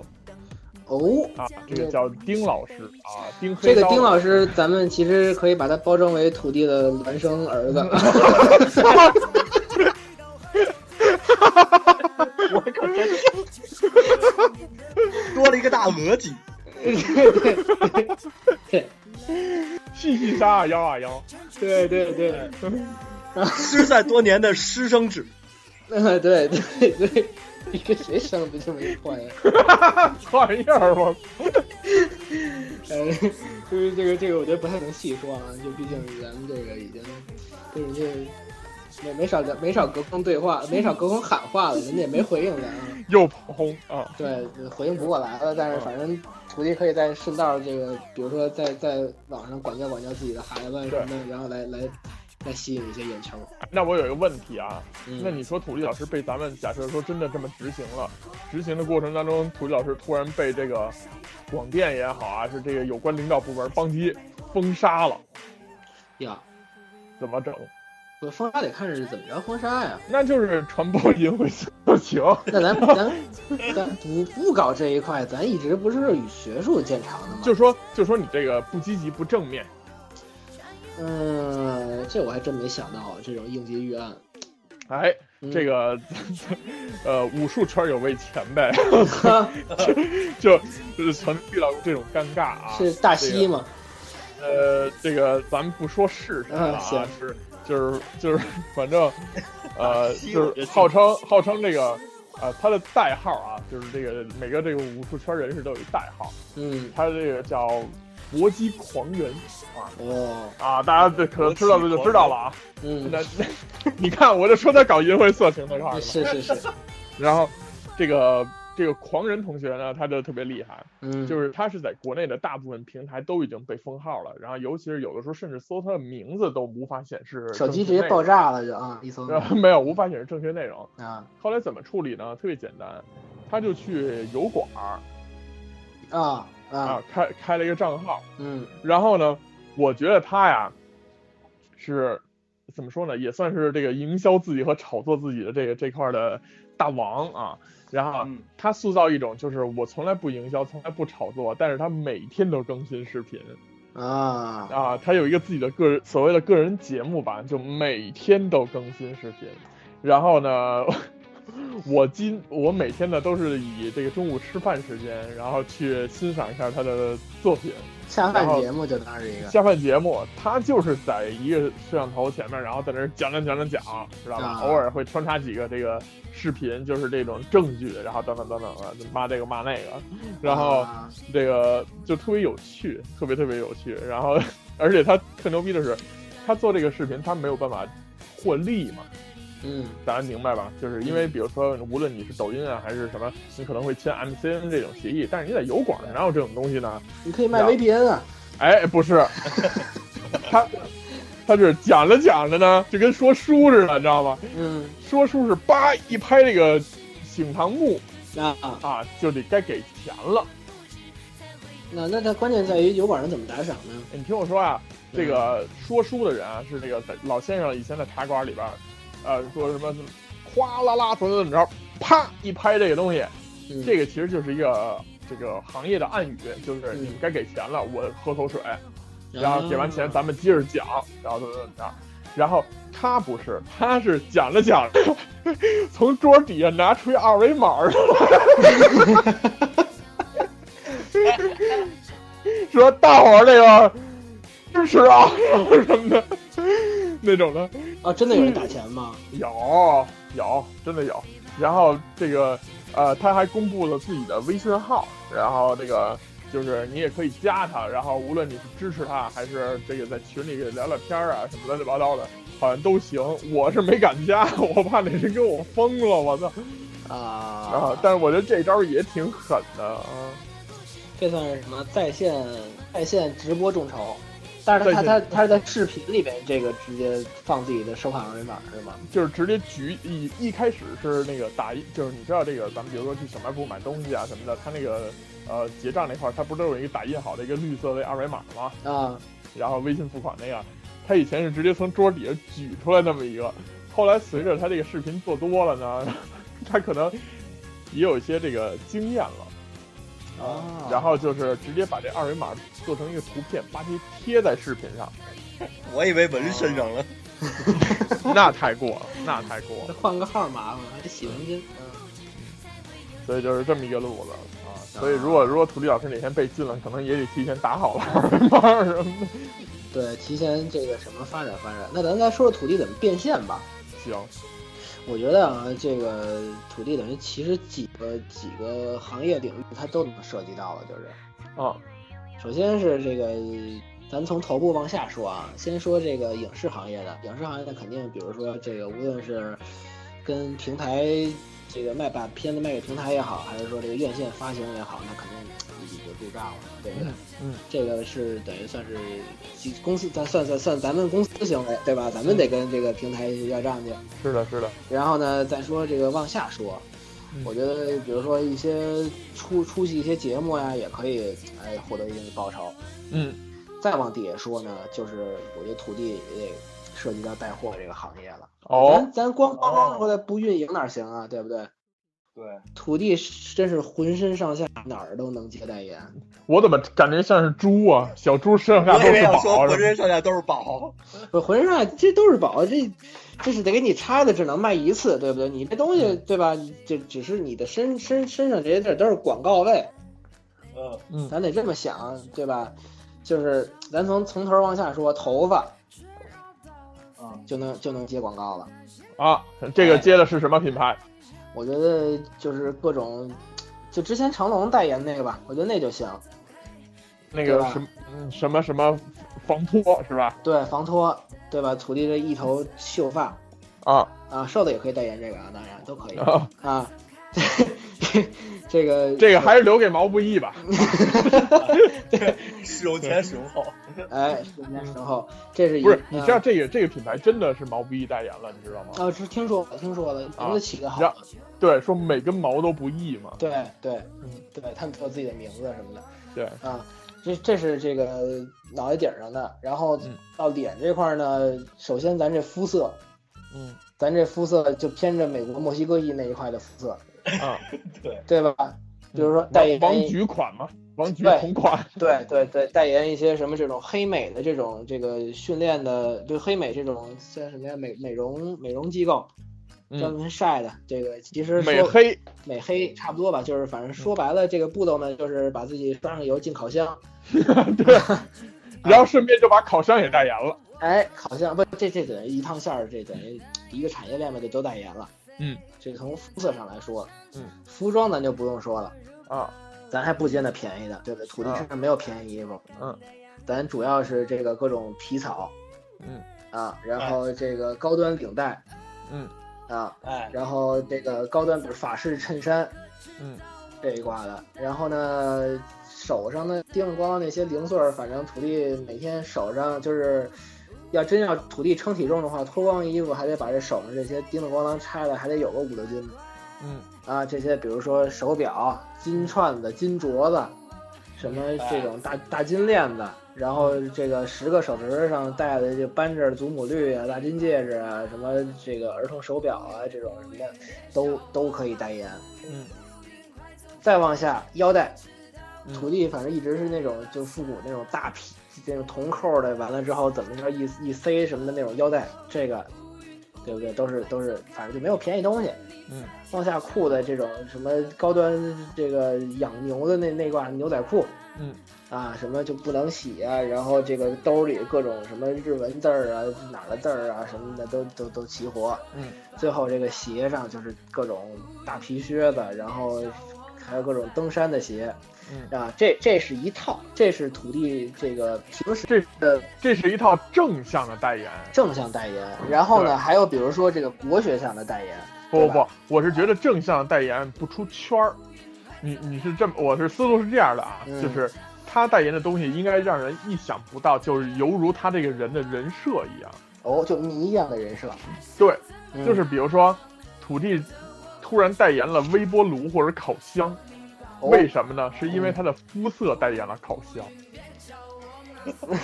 D: 哦，
C: 啊，这个叫丁老师啊，丁黑
D: 这个丁老师，咱们其实可以把他包装为土地的孪生儿子。
E: 我可真多了一个大额脊，
C: 细细沙啊幺啊幺，
D: 对对对，
E: 失散多年的师生制，
D: 呃对对对，你跟谁生的这么一破玩意儿？
C: 玩意儿我
D: 呃，就是这个这个，我觉得不太能细说啊，就毕竟咱们这个已经跟人家没没少没少隔空对话，没少隔空喊话了，人家也没回应咱啊。
C: 又炮轰啊，
D: 对，回应不过来了，但是反正估计可以在顺道这个，比如说在在网上管教管教自己的孩子什么的，然后来来来吸引一些眼球。
C: 那我有一个问题啊，
D: 嗯
C: 那你说土地老师被咱们假设说真的这么执行了，执行的过程当中，土地老师突然被这个广电也好啊，是这个有关领导部门邦机封杀了，
D: 呀，
C: 怎么整？
D: 我封杀得看是怎么着封杀呀？
C: 那就是传播淫秽色情。
D: 那咱咱咱不不搞这一块，咱一直不是以学术见长的吗？
C: 就说就说你这个不积极不正面，
D: 嗯，这我还真没想到啊，这种应急预案。
C: 哎，
D: 嗯
C: 这个 呃武术圈有位前辈
D: 哈
C: 就就是曾遇到过这种尴尬啊，
D: 是大西吗？
C: 呃，这个咱们不说是谁了啊，是就是就是，反正 呃，就是号称号称这个呃，他的代号啊，就是这个每个这个武术圈人士都有一代号，
D: 嗯，
C: 他这个叫搏击狂人。啊。
D: 哦，
C: 啊，大家这可能知道的就知道了啊。
D: 嗯，
C: 那那 你看，我就说他搞淫秽色情的块儿
D: 是是是，
C: 然后这个这个狂人同学呢，他就特别厉害，
D: 嗯，
C: 就是他是在国内的大部分平台都已经被封号了，然后尤其是有的时候甚至搜他的名字都无法显示
D: 手机直接爆炸了就啊，一搜。
C: 然后没有无法显示正确内容。
D: 啊。
C: 后来怎么处理呢？特别简单，他就去油管儿。
D: 啊
C: 啊
D: 啊，
C: 开开了一个账号，
D: 嗯
C: 然后呢，我觉得他呀是怎么说呢，也算是这个营销自己和炒作自己的这个这块儿的大王啊。然后
E: 嗯
C: 他塑造一种就是我从来不营销，从来不炒作，但是他每天都更新视频
D: 啊，
C: 啊，他有一个自己的个人所谓的个人节目吧，就每天都更新视频。然后呢，我今我每天呢都是以这个中午吃饭时间，然后去欣赏一下他的作品。
D: 下饭节目就当是一个
C: 下饭节目，他就是在一个摄像头前面，然后在那讲讲讲讲讲，知道吧？
D: 啊
C: 偶尔会穿插几个这个视频，就是这种证据，然后等等等等的骂这个骂那个，然后
D: 啊
C: 这个就特别有趣，特别特别有趣。然后而且他特牛逼的是，他做这个视频他没有办法获利嘛，
D: 嗯
C: 大家明白吧？就是因为比如说，无论你是抖音啊还是什么，你可能会签 MCN 这种协议，但是你在油管上哪有这种东西呢？
D: 你可以卖 VPN 啊，
C: 哎，不是，他他是讲着讲着呢，就跟说书似的，你知道吗？
D: 嗯
C: 说书是叭一拍这个醒堂木
D: 啊啊，
C: 啊，就得该给钱了。
D: 那那他关键在于油管上怎么打赏呢？
C: 你听我说啊，这个说书的人啊，是这个在老先生以前在茶馆里边儿，呃，说什么哗啦啦怎么怎么着，啪一拍这个东西，
D: 嗯
C: 这个其实就是一个这个行业的暗语，就是
D: 嗯
C: 你们该给钱了，我喝口水，然后给完钱咱们接着讲，然后怎么怎么着。然后他不是，他是讲着讲着，从桌底下拿出一二维码儿 说大伙儿这个支持啊什么的 那种的，
D: 啊，真的有人打钱吗？
C: 有有真的有。然后这个呃，他还公布了自己的微信号，然后这个就是你也可以加他，然后无论你是支持他还是这个在群里聊聊天啊什么乱七八糟的，好像都行。我是没敢加，我怕那人给我封了，我操！啊
D: 然后，，
C: 但是我觉得这招也挺狠的啊。
D: 这算是什么在线在线直播众筹？但是他他
C: 在
D: 他他是在视频里面这个直接放自己的收款二维码是吗？
C: 就是直接举一一开始是那个打一，就是你知道这个，咱们比如说去小卖部买东西啊什么的，他那个呃结账那块儿，他不是都有一个打印好的一个绿色的二维码吗？
D: 啊，
C: 然后微信付款那个，他以前是直接从桌底下举出来那么一个，后来随着他这个视频做多了呢，他可能也有一些这个经验了。
D: 啊
C: 然后就是直接把这二维码做成一个图片，把贴贴在视频上，
E: 我以为纹身上了。
C: 那太过了，那太过了
D: 这。换个号麻烦，还得洗纹巾。嗯
C: 所以就是这么一个路子啊。所以如果如果土地老师哪天被禁了，可能也得提前打好了二维码什么的。
D: 对，提前这个什么发展发展。那咱再说说土地怎么变现吧。
C: 行，
D: 我觉得啊，这个土地等于其实几个几个行业领域它都能涉及到了，就是
C: 哦，
D: 首先是这个，咱从头部往下说啊，先说这个影视行业的，影视行业的肯定，比如说这个，无论是跟平台这个卖把片子卖给平台也好，还是说这个院线发行也好，那肯定一笔就入账了，对不对？
C: 嗯，
D: 这个是等于算是几公司，咱算算算咱们公司行为，对吧？咱们得跟这个平台要账去。
C: 是的，是的，
D: 然后呢，再说这个往下说，
C: 嗯
D: 我觉得比如说一些出出席一些节目呀，也可以哎获得一定的报酬。
C: 嗯，
D: 再往底下说呢，就是我觉得土地也得涉及到带货这个行业了。
C: 哦
D: 咱，咱光光光说的不运营哪行啊，对不对？
E: 对，
D: 土地真是浑身上下哪儿都能接代言。
C: 我怎么感觉像是猪啊？小猪身上下都是宝，
E: 浑身上下都是宝。
D: 不，浑身上下这都是宝，这这是得给你拆的，只能卖一次，对不对？你这东西对吧？这只是你的身身身上这些地儿都是广告位，
E: 嗯
C: 嗯
D: 咱得这么想，对吧？就是咱从从头往下说，头发
E: 嗯，
D: 就能就能接广告了。
C: 啊，这个接的是什么品牌？
D: 我觉得就是各种，就之前成龙代言那个吧，我觉得那就行。
C: 那个什么嗯什么什么防脱是吧？
D: 对，防脱，对吧？土地这一头秀发
C: 啊
D: 啊，瘦的也可以代言这个啊，当然都可以
C: 啊，
D: 啊。这个
C: 这个还是留给毛不易吧。
E: 对 使用前使用后。
D: 哎，十年时候，这是一
C: 不是，你知道
D: 啊
C: 这个这个品牌真的是毛不易代言了，你知道吗？
D: 啊，是听说了，听说了，名字起的好
C: 然。对，说每根毛都不易嘛。
D: 对对
C: 嗯，
D: 对，他们都有自己的名字什么的。
C: 对，
D: 啊，这这是这个脑袋顶上的，然后
C: 嗯
D: 到脸这块儿呢，首先咱这肤色
C: 嗯
D: 咱这肤色就偏着美国墨西哥裔那一块的肤色，
C: 啊，
E: 对，
D: 对吧？比如说代言
C: 王菊款嘛，王菊
D: 对
C: 同款，
D: 对对对，代言一些什么这种黑美的这种这个训练的，就黑美这种像什么呀？美美容美容机构专
C: 嗯，
D: 门晒的这个，其实说
C: 美黑，
D: 美黑差不多吧，就是反正说白了，这个步骤呢，就是把自己刷上油进烤箱，
C: 对，然后顺便就把烤箱也代言了。
D: 哎，烤箱不这这等于一趟线儿，这等于一个产业链吧，就都代言了。
C: 嗯，
D: 这从肤色上来说，
C: 嗯，
D: 服装咱就不用说了，
C: 啊，
D: 咱还不见得便宜的，对不对？土地
C: 啊
D: 身上没有便宜衣服，
C: 嗯，
D: 咱主要是这个各种皮草，
C: 嗯
D: 啊，然后这个高端领带
C: 嗯
D: 啊，
E: 哎，
D: 然后这个高端比如法式衬衫
C: 嗯
D: 这一挂的，然后呢手上呢叮铃咣啷那些零碎儿，反正土地每天手上就是。要真要土地称体重的话，脱光衣服还得把这手上这些叮当咣啷拆了，还得有个五六斤
C: 嗯。
D: 啊！这些比如说手表、金串子、金镯子，什么这种大大金链子，然后这个十个手指上戴的这扳指、祖母绿啊、大金戒指啊，什么这个儿童手表啊，这种什么的，都都可以代言。
C: 嗯。
D: 再往下，腰带，
C: 嗯。
D: 土地反正一直是那种就复古那种大皮，那种铜扣的，完了之后怎么着一一塞什么的那种腰带，这个对不对？都是都是，反正就没有便宜东西。
C: 嗯
D: 放下裤的这种什么高端这个养牛的那那挂牛仔裤
C: 嗯
D: 啊，什么就不能洗啊，然后这个兜里各种什么日文字儿啊、哪儿的字儿啊什么的都都都齐活。
C: 嗯
D: 最后这个鞋上就是各种大皮靴子，然后还有各种登山的鞋
C: 嗯，
D: 啊，这这是一套，这是土地这个平时
C: 这
D: 的
C: 这是一套正向的代言。
D: 正向代言。然后呢，还有比如说这个国学上的代言，
C: 不不不，我是觉得正向代言不出圈儿。你你是这么，我是思路是这样的啊，
D: 嗯
C: 就是他代言的东西应该让人意想不到，就是犹如他这个人的人设一样。
D: 哦，就谜一样的人设，
C: 对，
D: 嗯
C: 就是比如说，土地突然代言了微波炉或者烤箱，
D: 哦
C: 为什么呢？是因为他的肤色代言了烤箱，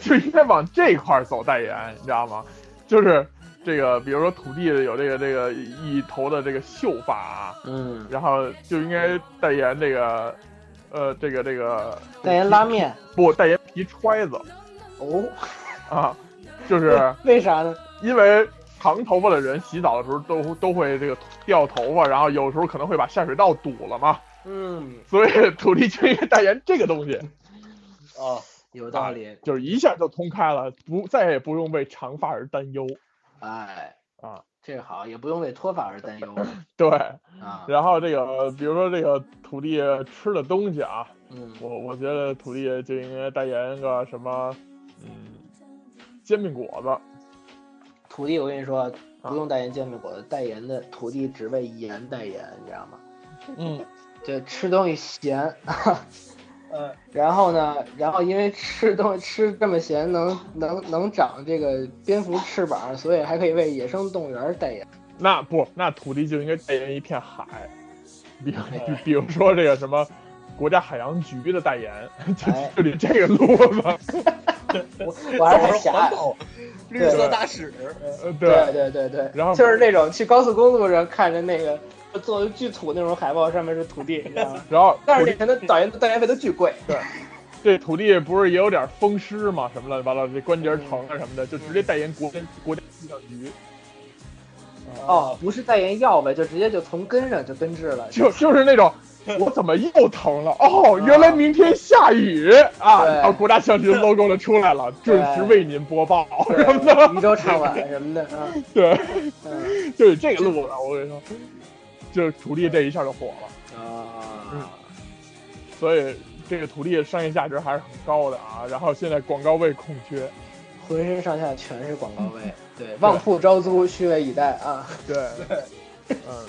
C: 就应该往这块儿走代言，你知道吗？就是这个，比如说土地有这个这个一头的这个秀发啊，
D: 嗯，
C: 然后就应该代言这个，呃，这个这个
D: 代言拉面
C: 不代言皮揣子
D: 哦，
C: 啊，就是。
D: 为啥呢？
C: 因为长头发的人洗澡的时候都都会这个掉头发，然后有时候可能会把下水道堵了嘛，
D: 嗯，
C: 所以土地就应该代言这个东西，
E: 哦，
D: 有道理，
C: 就是一下就通开了，不再也不用为长发而担忧。
D: 哎，
C: 啊。
D: 这个好，也不用为脱发而担忧
C: 对，
D: 啊，
C: 然后这个比如说这个土地吃的东西啊，
D: 嗯，
C: 我我觉得土地就应该代言个什么，嗯，煎饼果子，
D: 土地我跟你说，
C: 啊。
D: 不用代言煎饼果子，代言的土地只为盐代言，你知道吗？
C: 嗯
D: 就吃东西咸，
E: 嗯，
D: 然后呢，然后因为吃东西吃这么咸能能能长这个蝙蝠翅膀，所以还可以为野生动物园代言。
C: 那不，那土地就应该代言一片海，比比比如说这个什么国家海洋局的代言，就
D: 哎
C: 就得这个路子。
D: 我我还是。
E: 环保，绿色大使，
C: 呃，
D: 对对对对，
C: 然后
D: 就是那种去高速公路上看着那个做的巨土那种海报，上面是土地，你知道吗？
C: 然后
D: 但是以前的导演代言费都巨贵。
C: 对这土地不是也有点风湿嘛，什么乱七八糟，这关节疼啊什么的，就直接代言国家国家气象局，
D: 哦，不是代言药呗，就直接就从根上就根治了。
C: 就就是那种。我怎么又疼了？哦，原来明天下雨啊！
D: 对
C: 然后国家气象局 logo 就出来了，准时为您播报 什么的。
D: 宇宙唱晚什么的啊，
C: 对，
D: 嗯
C: 就是这个路子，我跟你说，就是土地这一下就火了。
D: 啊，
C: 所以这个土地的商业价值还是很高的啊。然后现在广告位空缺，
D: 浑身上下全是广告位，对，旺铺招租，虚位以待啊。
C: 对，嗯，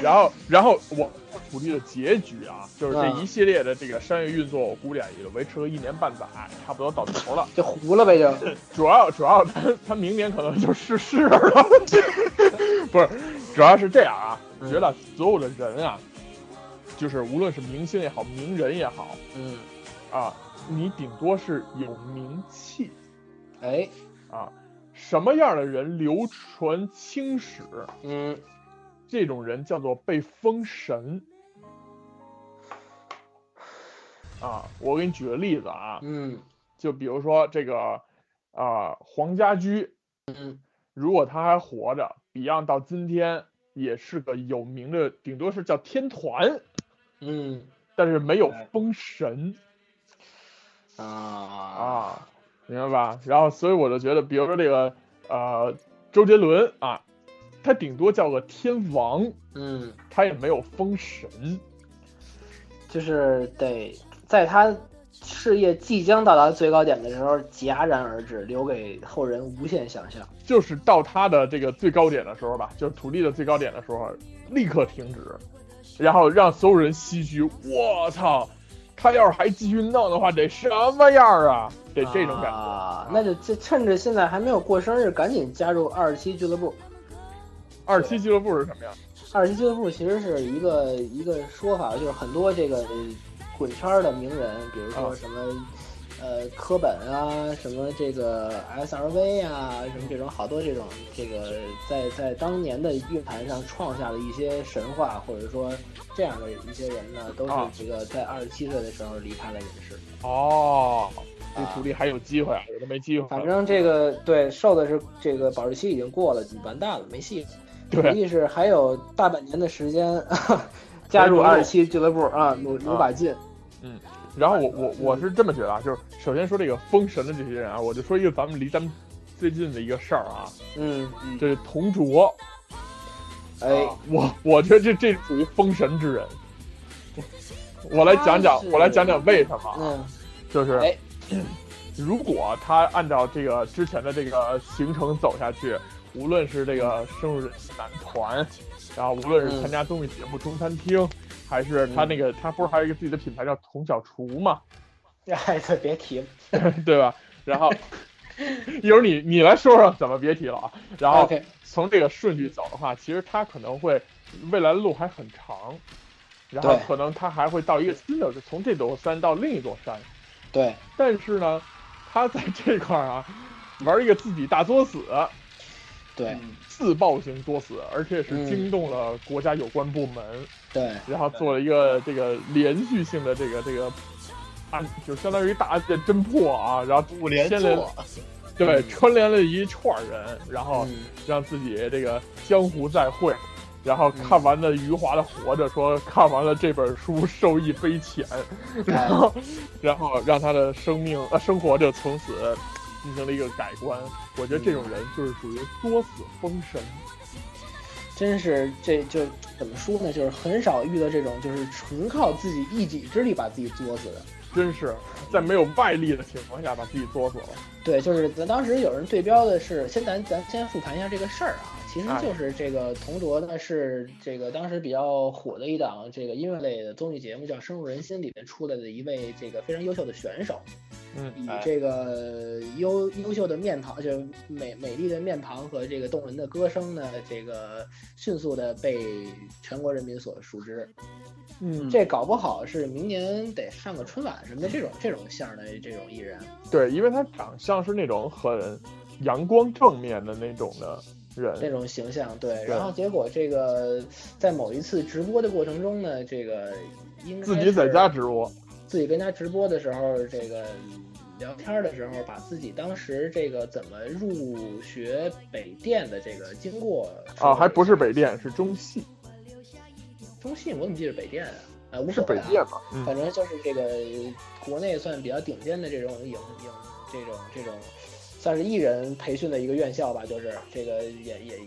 C: 然后然后我土地的结局啊，就是这一系列的这个商业运作，我估计啊也就维持了一年半载，差不多到头了。
D: 就糊了呗，就
C: 主要主要他他明年可能就逝世了，不是，主要是这样啊，
D: 嗯
C: 觉得所有的人啊，就是无论是明星也好，名人也好
D: 嗯，
C: 啊，你顶多是有名气。
D: 哎，
C: 啊，什么样的人流传青史？
D: 嗯
C: 这种人叫做被封神。啊，我给你举个例子啊，
D: 嗯
C: 就比如说这个啊、黄家驹，
D: 嗯
C: 如果他还活着，Beyond 到今天也是个有名的，顶多是叫天团，
D: 嗯
C: 但是没有封神
D: 啊
C: 啊，明白吧？然后所以我就觉得，比如说这个呃周杰伦啊，他顶多叫个天王，
D: 嗯，
C: 他也没有封神。
D: 就是得在他事业即将到达最高点的时候戛然而止，留给后人无限想象。
C: 就是到他的这个最高点的时候吧，就是土地的最高点的时候，立刻停止，然后让所有人唏嘘。我操，他要是还继续弄的话，得什么样啊？得这种感觉。
D: 啊，那就趁趁着现在还没有过生日，赶紧加入二十七俱乐部。
C: 二七俱乐部是什么呀？
D: 二十七俱乐部其实是一个一个说法，就是很多这个呃滚圈的名人，比如说
C: 啊
D: 什么。呃，科本啊，什么这个 SRV 啊，什么这种好多这种这个在在当年的乐坛上创下了一些神话，或者说这样的一些人呢，都是
C: 啊
D: 这个在二十七岁的时候离开了人世。
C: 哦，这徒弟还有机会啊，有的没机会。
D: 反正这个对受的是这个保质期已经过了，完蛋了，没戏
C: 对，
D: 地是还有大半年的时间 加入二十七俱乐部啊，努努把劲。
C: 然后我我我是这么觉得啊，就是首先说这个封神的这些人啊，我就说一个咱们离咱们最近的一个事儿啊，
D: 嗯，
C: 这是同卓，
D: 哎，
C: 我我觉得这这属于封神之人。我来讲讲我来讲讲为什么就是
D: 哎。
C: 如果他按照这个之前的这个行程走下去，无论是这个深入人心男团，然后无论是参加综艺节目中餐厅，还是他那个他不是还有一个自己的品牌叫童小厨吗，
D: 哎，对，别提了。
C: 对吧？然后 一会儿你你来说说怎么别提了啊。然后从这个顺序走的话，其实他可能会未来的路还很长，然后可能他还会到一个新的，从这座山到另一座山。
D: 对
C: 但是呢，他在这块儿啊，玩一个自己大作死，
D: 对。
C: 自爆型作死，而且是
D: 嗯。
C: 惊动了国家有关部门，
D: 对。
C: 然后做了一个这个连续性的这个这个案，就相当于大案件侦破啊，然后
E: 五连
C: 牵连
E: 坐，
C: 对串联了一串人，然后
D: 嗯。
C: 让自己这个江湖再会。然后看完了余华的《活着》，说看完了这本书受益匪浅，然后然后让他的生命呃生活就从此进行了一个改观。我觉得这种人就是属于作死封神。
D: 真是这就怎么说呢？就是很少遇到这种就是纯靠自己一己之力把自己作死的。
C: 真是在没有外力的情况下把自己作死了。
D: 对，就是咱当时有人对标的是，先咱咱先复盘一下这个事儿啊。其实
C: 哎
D: 就是这个同卓呢是这个当时比较火的一档这个音乐类的综艺节目，叫《深入人心》里面出来的一位这个非常优秀的选手。
C: 嗯
E: 哎
D: 以这个优优秀的面庞，就是美美丽的面庞和这个动人的歌声呢，这个迅速的被全国人民所熟知。
C: 嗯，
D: 这搞不好是明年得上个春晚什么的这种这种相的这种艺人。
C: 对，因为他长相是那种很阳光正面的那种的人。
D: 那种形象，对，然后结果这个在某一次直播的过程中呢，这个应该
C: 自己在家直播，
D: 自己跟他直播的时候，这个聊天的时候，把自己当时这个怎么入学北电的这个经过
C: 啊，还不是北
D: 电，
C: 是中戏，
D: 中戏，我怎么记得北电啊？啊，无
C: 是
D: 所谓啊
C: 北电嘛？嗯，
D: 反正就是这个国内算比较顶尖的这种影影这种这种，算是艺人培训的一个院校吧，就是这个也也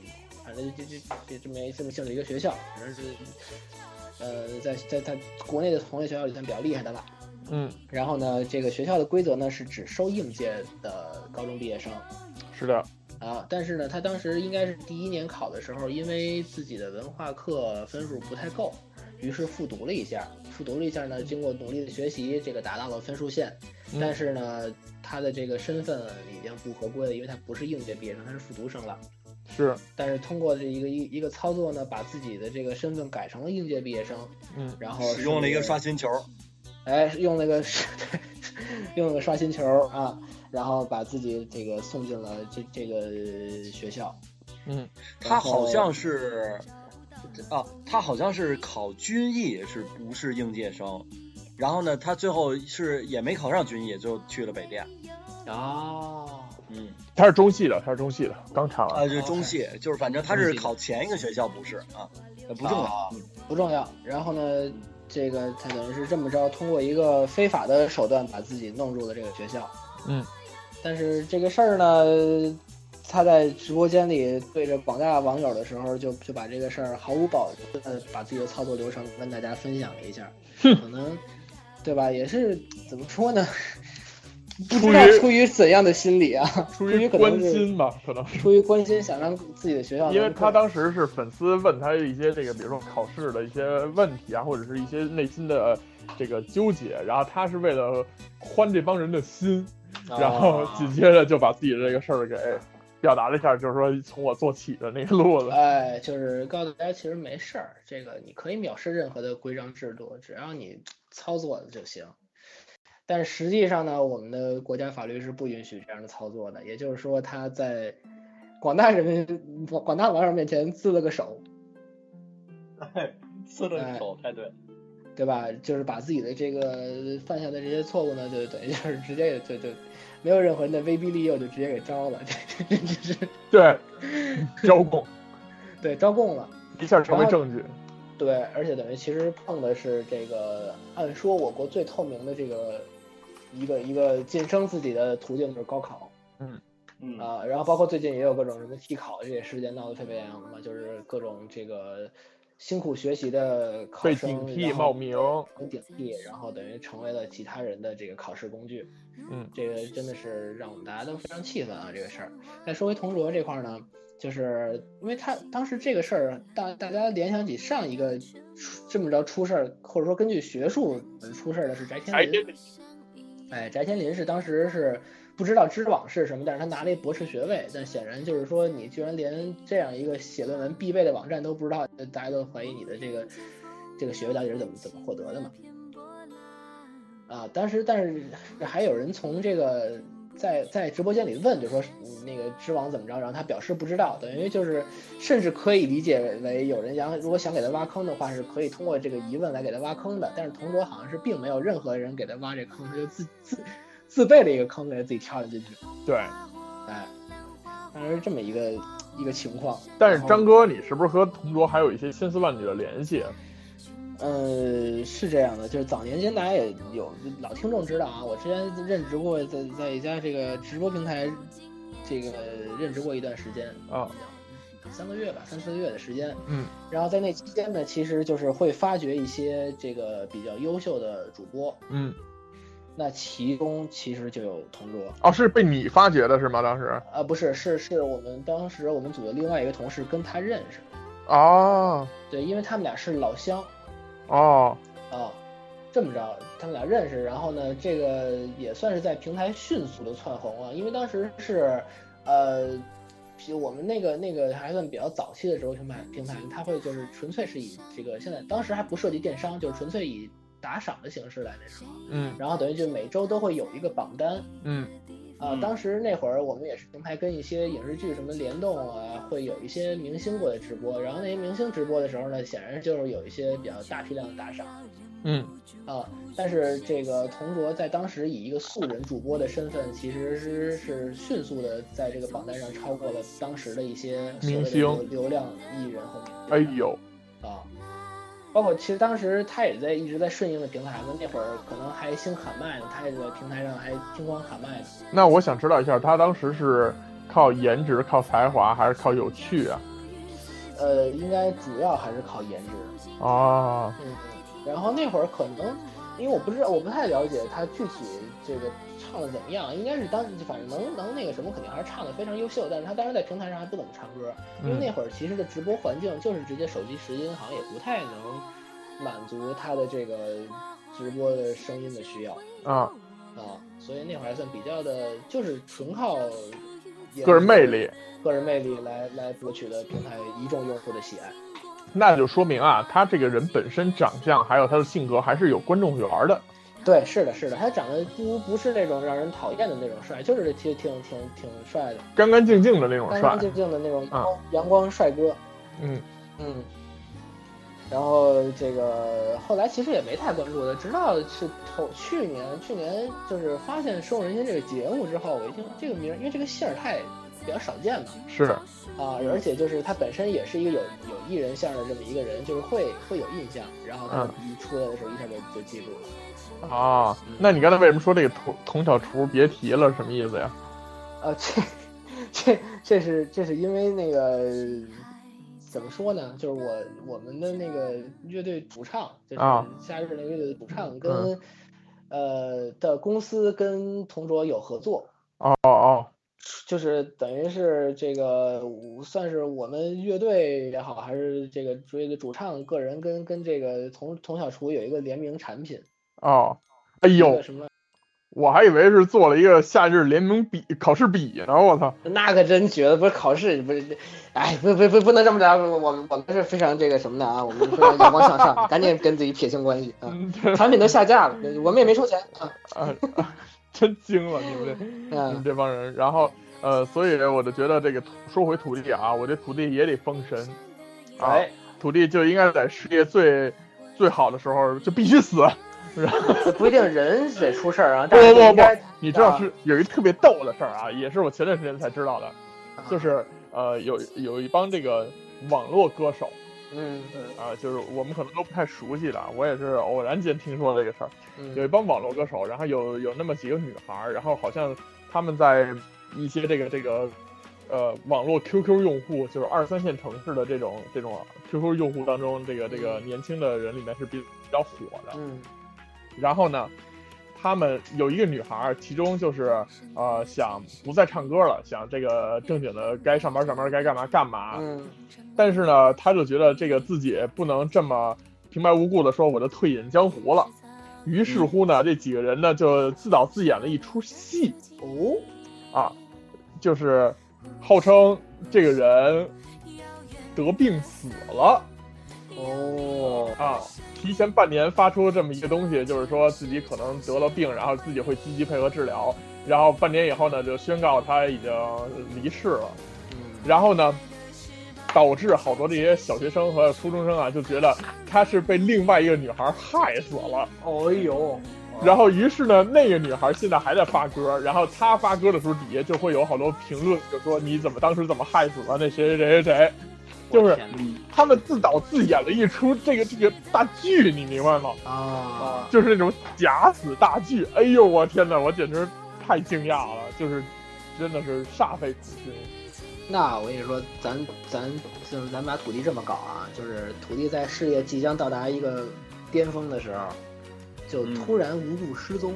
D: 反正就就就这么这么性质一个学校，反正是呃在在在国内的同类学校里算比较厉害的了。
C: 嗯，
D: 然后呢，这个学校的规则呢是只收应届的高中毕业生
C: 是的，
D: 啊，但是呢，他当时应该是第一年考的时候，因为自己的文化课分数不太够，于是复读了一下，复读了一下呢，经过努力的学习，这个达到了分数线，
C: 嗯
D: 但是呢，他的这个身份已经不合规了，因为他不是应届毕业生，他是复读生了。
C: 是，
D: 但是通过这一个一一个操作呢，把自己的这个身份改成了应届毕业生，
C: 嗯，
D: 然后
E: 使用了一个刷新球，
D: 哎，用那个对 用了个刷新球啊，然后把自己这个送进了这这个学校。
C: 嗯，
E: 他好像是啊，他好像是考军艺，是不是应届生？然后呢，他最后是也没考上军艺，就去了北电。
D: 哦，
E: 嗯，
C: 他是中戏的，他是中戏的，刚查完。
E: 啊，就是中戏，就是反正他是考前一个学校，不是啊，不重要。
D: 啊
E: 嗯
D: 不重要。然后呢，这个他等于是这么着，通过一个非法的手段把自己弄入了这个学校。
C: 嗯，
D: 但是这个事儿呢，他在直播间里对着广大网友的时候就，就把这个事儿毫无保留的把自己的操作流程跟大家分享了一下。可能，对吧？也是怎么说呢？不知道
C: 出于
D: 怎样的心理啊？
C: 出
D: 于
C: 于关心吧，可能是。
D: 出于关心，想让自己的学校
C: 因为他当时是粉丝问他一些这个，比如说考试的一些问题啊，或者是一些内心的这个纠结，然后他是为了宽这帮人的心，然后
D: 啊
C: 紧接着就把自己的这个事儿给表达了一下，就是说从我做起的那个路子。
D: 哎，就是告诉大家，其实没事儿，这个你可以藐视任何的规章制度，只要你操作了就行。但实际上呢，我们的国家法律是不允许这样的操作的，也就是说，他在广大人民、广广大网友面前自了个手，
E: 自了个手太对。
D: 对吧？就是把自己的这个犯下的这些错误呢，就等于就是直接就就没有任何人的威逼利诱，就直接给招了，这这是
C: 对，招供
D: 对招供了。
C: 一下成为证据。
D: 对，而且等于其实碰的是这个，按说我国最透明的这个一个一个晋升自己的途径就是高考
E: 嗯
D: 啊，然后包括最近也有各种什么替考这些事件闹得沸沸扬扬的嘛，就是各种这个辛苦学习的考
C: 被
D: 生
C: 顶替冒名
D: 被顶替，然后等于成为了其他人的这个考试工具。
C: 嗯，
D: 这个真的是让我们大家都非常气愤啊！这个事儿。再说回同卓这块儿呢，就是因为他当时这个事儿，大大家联想起上一个出这么着出事儿，或者说根据学术出事儿的是翟天临。哎，翟天临是当时是不知道知网是什么，但是他拿了一博士学位，但显然就是说你居然连这样一个写论文必备的网站都不知道，大家都怀疑你的这个这个学位到底是怎么怎么获得的嘛？啊，当时但是还有人从这个在在直播间里问，就说嗯那个知网怎么着，然后他表示不知道，等于就是甚至可以理解为有人想如果想给他挖坑的话，是可以通过这个疑问来给他挖坑的。但是同卓好像是并没有任何人给他挖这坑，他就自自自备了一个坑给他自己跳了进去，
C: 对，
D: 哎，当时是这么一个一个情况。
C: 但是张哥，你是不是和同卓还有一些千丝万缕的联系？
D: 呃，是这样的，就是早年间大家也有老听众知道啊，我之前任职过在在一家这个直播平台，这个任职过一段时间
C: 啊，
D: 三个月吧，三四个月的时间。
C: 嗯，
D: 然后在那期间呢，其实就是会发掘一些这个比较优秀的主播，
C: 嗯，
D: 那其中其实就有同桌，
C: 哦，是被你发掘的是吗？当时？
D: 啊，不是，是是我们当时我们组的另外一个同事跟他认识，
C: 哦，
D: 对，因为他们俩是老乡。
C: 哦，
D: 啊，这么着，他们俩认识，然后呢，这个也算是在平台迅速的窜红啊，因为当时是，呃，我们那个那个还算比较早期的时候平台平台，它会就是纯粹是以这个现在当时还不涉及电商，就是纯粹以打赏的形式来那什么，
C: 嗯。
D: 然后等于就每周都会有一个榜单，
C: 嗯
D: 啊，
E: 嗯
D: 当时那会儿我们也是平台跟一些影视剧什么联动啊，会有一些明星过来直播，然后那些明星直播的时候呢，显然就是有一些比较大批量的打赏
C: 嗯，
D: 啊。但是这个童卓在当时以一个素人主播的身份，其实是是迅速的在这个榜单上超过了当时的一些
C: 明星
D: 流流量艺人和明星。
C: 哎呦，
D: 啊，包括其实当时他也在一直在顺应的平台呢，那会儿可能还兴喊麦呢，他也在平台上还听光喊麦呢。
C: 那我想知道一下，他当时是靠颜值、靠才华，还是靠有趣啊？
D: 呃，应该主要还是靠颜值。
C: 啊，
D: 嗯，然后那会儿可能，因为我不知道，我不太了解他具体这个唱的怎么样，应该是当反正能能那个什么，肯定还是唱的非常优秀。但是他当时在平台上还不怎么唱歌，因为
C: 嗯
D: 那会儿其实的直播环境就是直接手机拾音，好像也不太能满足他的这个直播的声音的需要
C: 啊，
D: 啊，所以那会儿还算比较的，就是纯靠
C: 个人魅力，
D: 个人魅力来来博取的平台一众用户的喜爱。
C: 那就说明啊，他这个人本身长相还有他的性格还是有观众缘儿的。
D: 对，是的，是的，他长得不不是那种让人讨厌的那种帅，就是挺挺挺挺帅的，
C: 干干净净的那种帅
D: 干干。净净的那种
C: 啊
D: 阳光帅哥。
C: 嗯，
D: 嗯，然后这个后来其实也没太关注的，直到是头去年，去年就是发现《深入人心》这个节目之后，我一听这个名儿，因为这个姓儿太比较少见嘛，
C: 是，
D: 啊，而且就是他本身也是一个有有艺人相的这么一个人，就是会会有印象，然后他
C: 嗯
D: 一出来的时候一下就就记住了。
C: 啊，那你刚才为什么说这个童童小厨别提了？什么意思呀？
D: 呃，这这这是这是因为那个怎么说呢？就是我我们的那个乐队主唱，就是
C: 啊
D: 夏日那个乐队的主唱跟、呃的公司跟同卓有合作，
C: 哦哦
D: 就是等于是这个算是我们乐队也好，还是这个这个主唱个人跟跟这个童童小厨有一个联名产品，
C: 哦，哎
D: 一
C: 呦，
D: 什么？
C: 我还以为是做了一个夏日联名笔考试笔呢，我操！
D: 那可真绝了，不是考试，不是，哎，不不不，不能这么着，我们我们是非常这个什么的啊，我们非常阳光向上，赶紧跟自己撇清关系啊，
C: 嗯，
D: 产品都下架了，我们也没收钱啊，
C: 真惊了你们这你们
D: 嗯，
C: 这帮人。然后呃，所以我就觉得这个土说回土地啊，我这土地也得封神啊，
D: 哎，
C: 土地就应该在世界最最好的时候就必须死。
D: 不一定人得出事儿啊，
C: 不
D: 但是
C: 不不你知道
D: 啊
C: 是有一特别逗的事儿啊，也是我前段时间才知道的，就是呃有有一帮这个网络歌手
D: 嗯嗯
C: 啊，就是我们可能都不太熟悉的，我也是偶然间听说这个事儿。有一
D: 嗯
C: 帮网络歌手，然后有有那么几个女孩儿，然后好像他们在一些这个这个呃网络 QQ 用户，就是二三线城市的这种这种 QQ 用户当中，这个这个年轻的人里面是比较火的。
D: 嗯
C: 然后呢，他们有一个女孩儿，其中就是呃想不再唱歌了，想这个正经的该上班上班，该干嘛干嘛。
D: 嗯。
C: 但是呢，他就觉得这个自己不能这么平白无故的说我就退隐江湖了。于是乎呢，这几个人呢就自导自演了一出戏。
D: 哦。
C: 啊，就是号称这个人得病死了
D: 哦
C: 啊，提前半年发出这么一个东西，就是说自己可能得了病，然后自己会积极配合治疗，然后半年以后呢就宣告他已经离世了。
D: 嗯
C: 然后呢，导致好多这些小学生和初中生啊，就觉得他是被另外一个女孩害死了。
D: 哦呦，
C: 然后于是呢，那个女孩现在还在发歌，然后她发歌的时候底下就会有好多评论，就说你怎么当时怎么害死了那谁谁谁谁谁，就是他们自导自演了一出这个 这个大剧，你明白吗？
D: 啊，
C: 就是那种假死大剧。哎呦我天哪，我简直太惊讶了，就是真的是煞费苦心。
D: 那我跟你说，咱咱就是咱把土地这么搞啊，就是土地在事业即将到达一个巅峰的时候，就
E: 嗯
D: 突然无故失踪，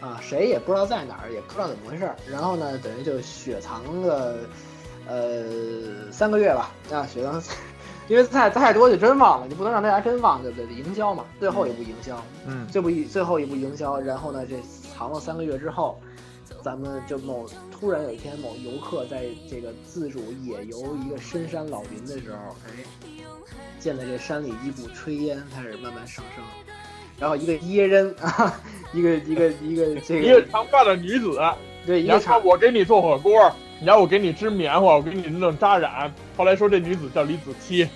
D: 啊，谁也不知道在哪儿，也不知道怎么回事儿。然后呢，等于就雪藏个呃三个月吧，啊，雪藏，因为太太多就真忘了，你不能让大家真忘，对不对？营销嘛，最后一步营销，
C: 嗯
D: 这部一最后一步营销，然后呢，这藏了三个月之后，咱们就某突然有一天某游客在这个自主野游一个深山老林的时候，哎，见在这山里一股炊烟开始慢慢上升，然后一个椰人 啊，一个一个一个这个
C: 一个
D: 个
C: 长发的女子，
D: 对一个长
C: 我给你做火锅，你要我给你织棉花，我给你弄扎染。后来说这女子叫李子柒，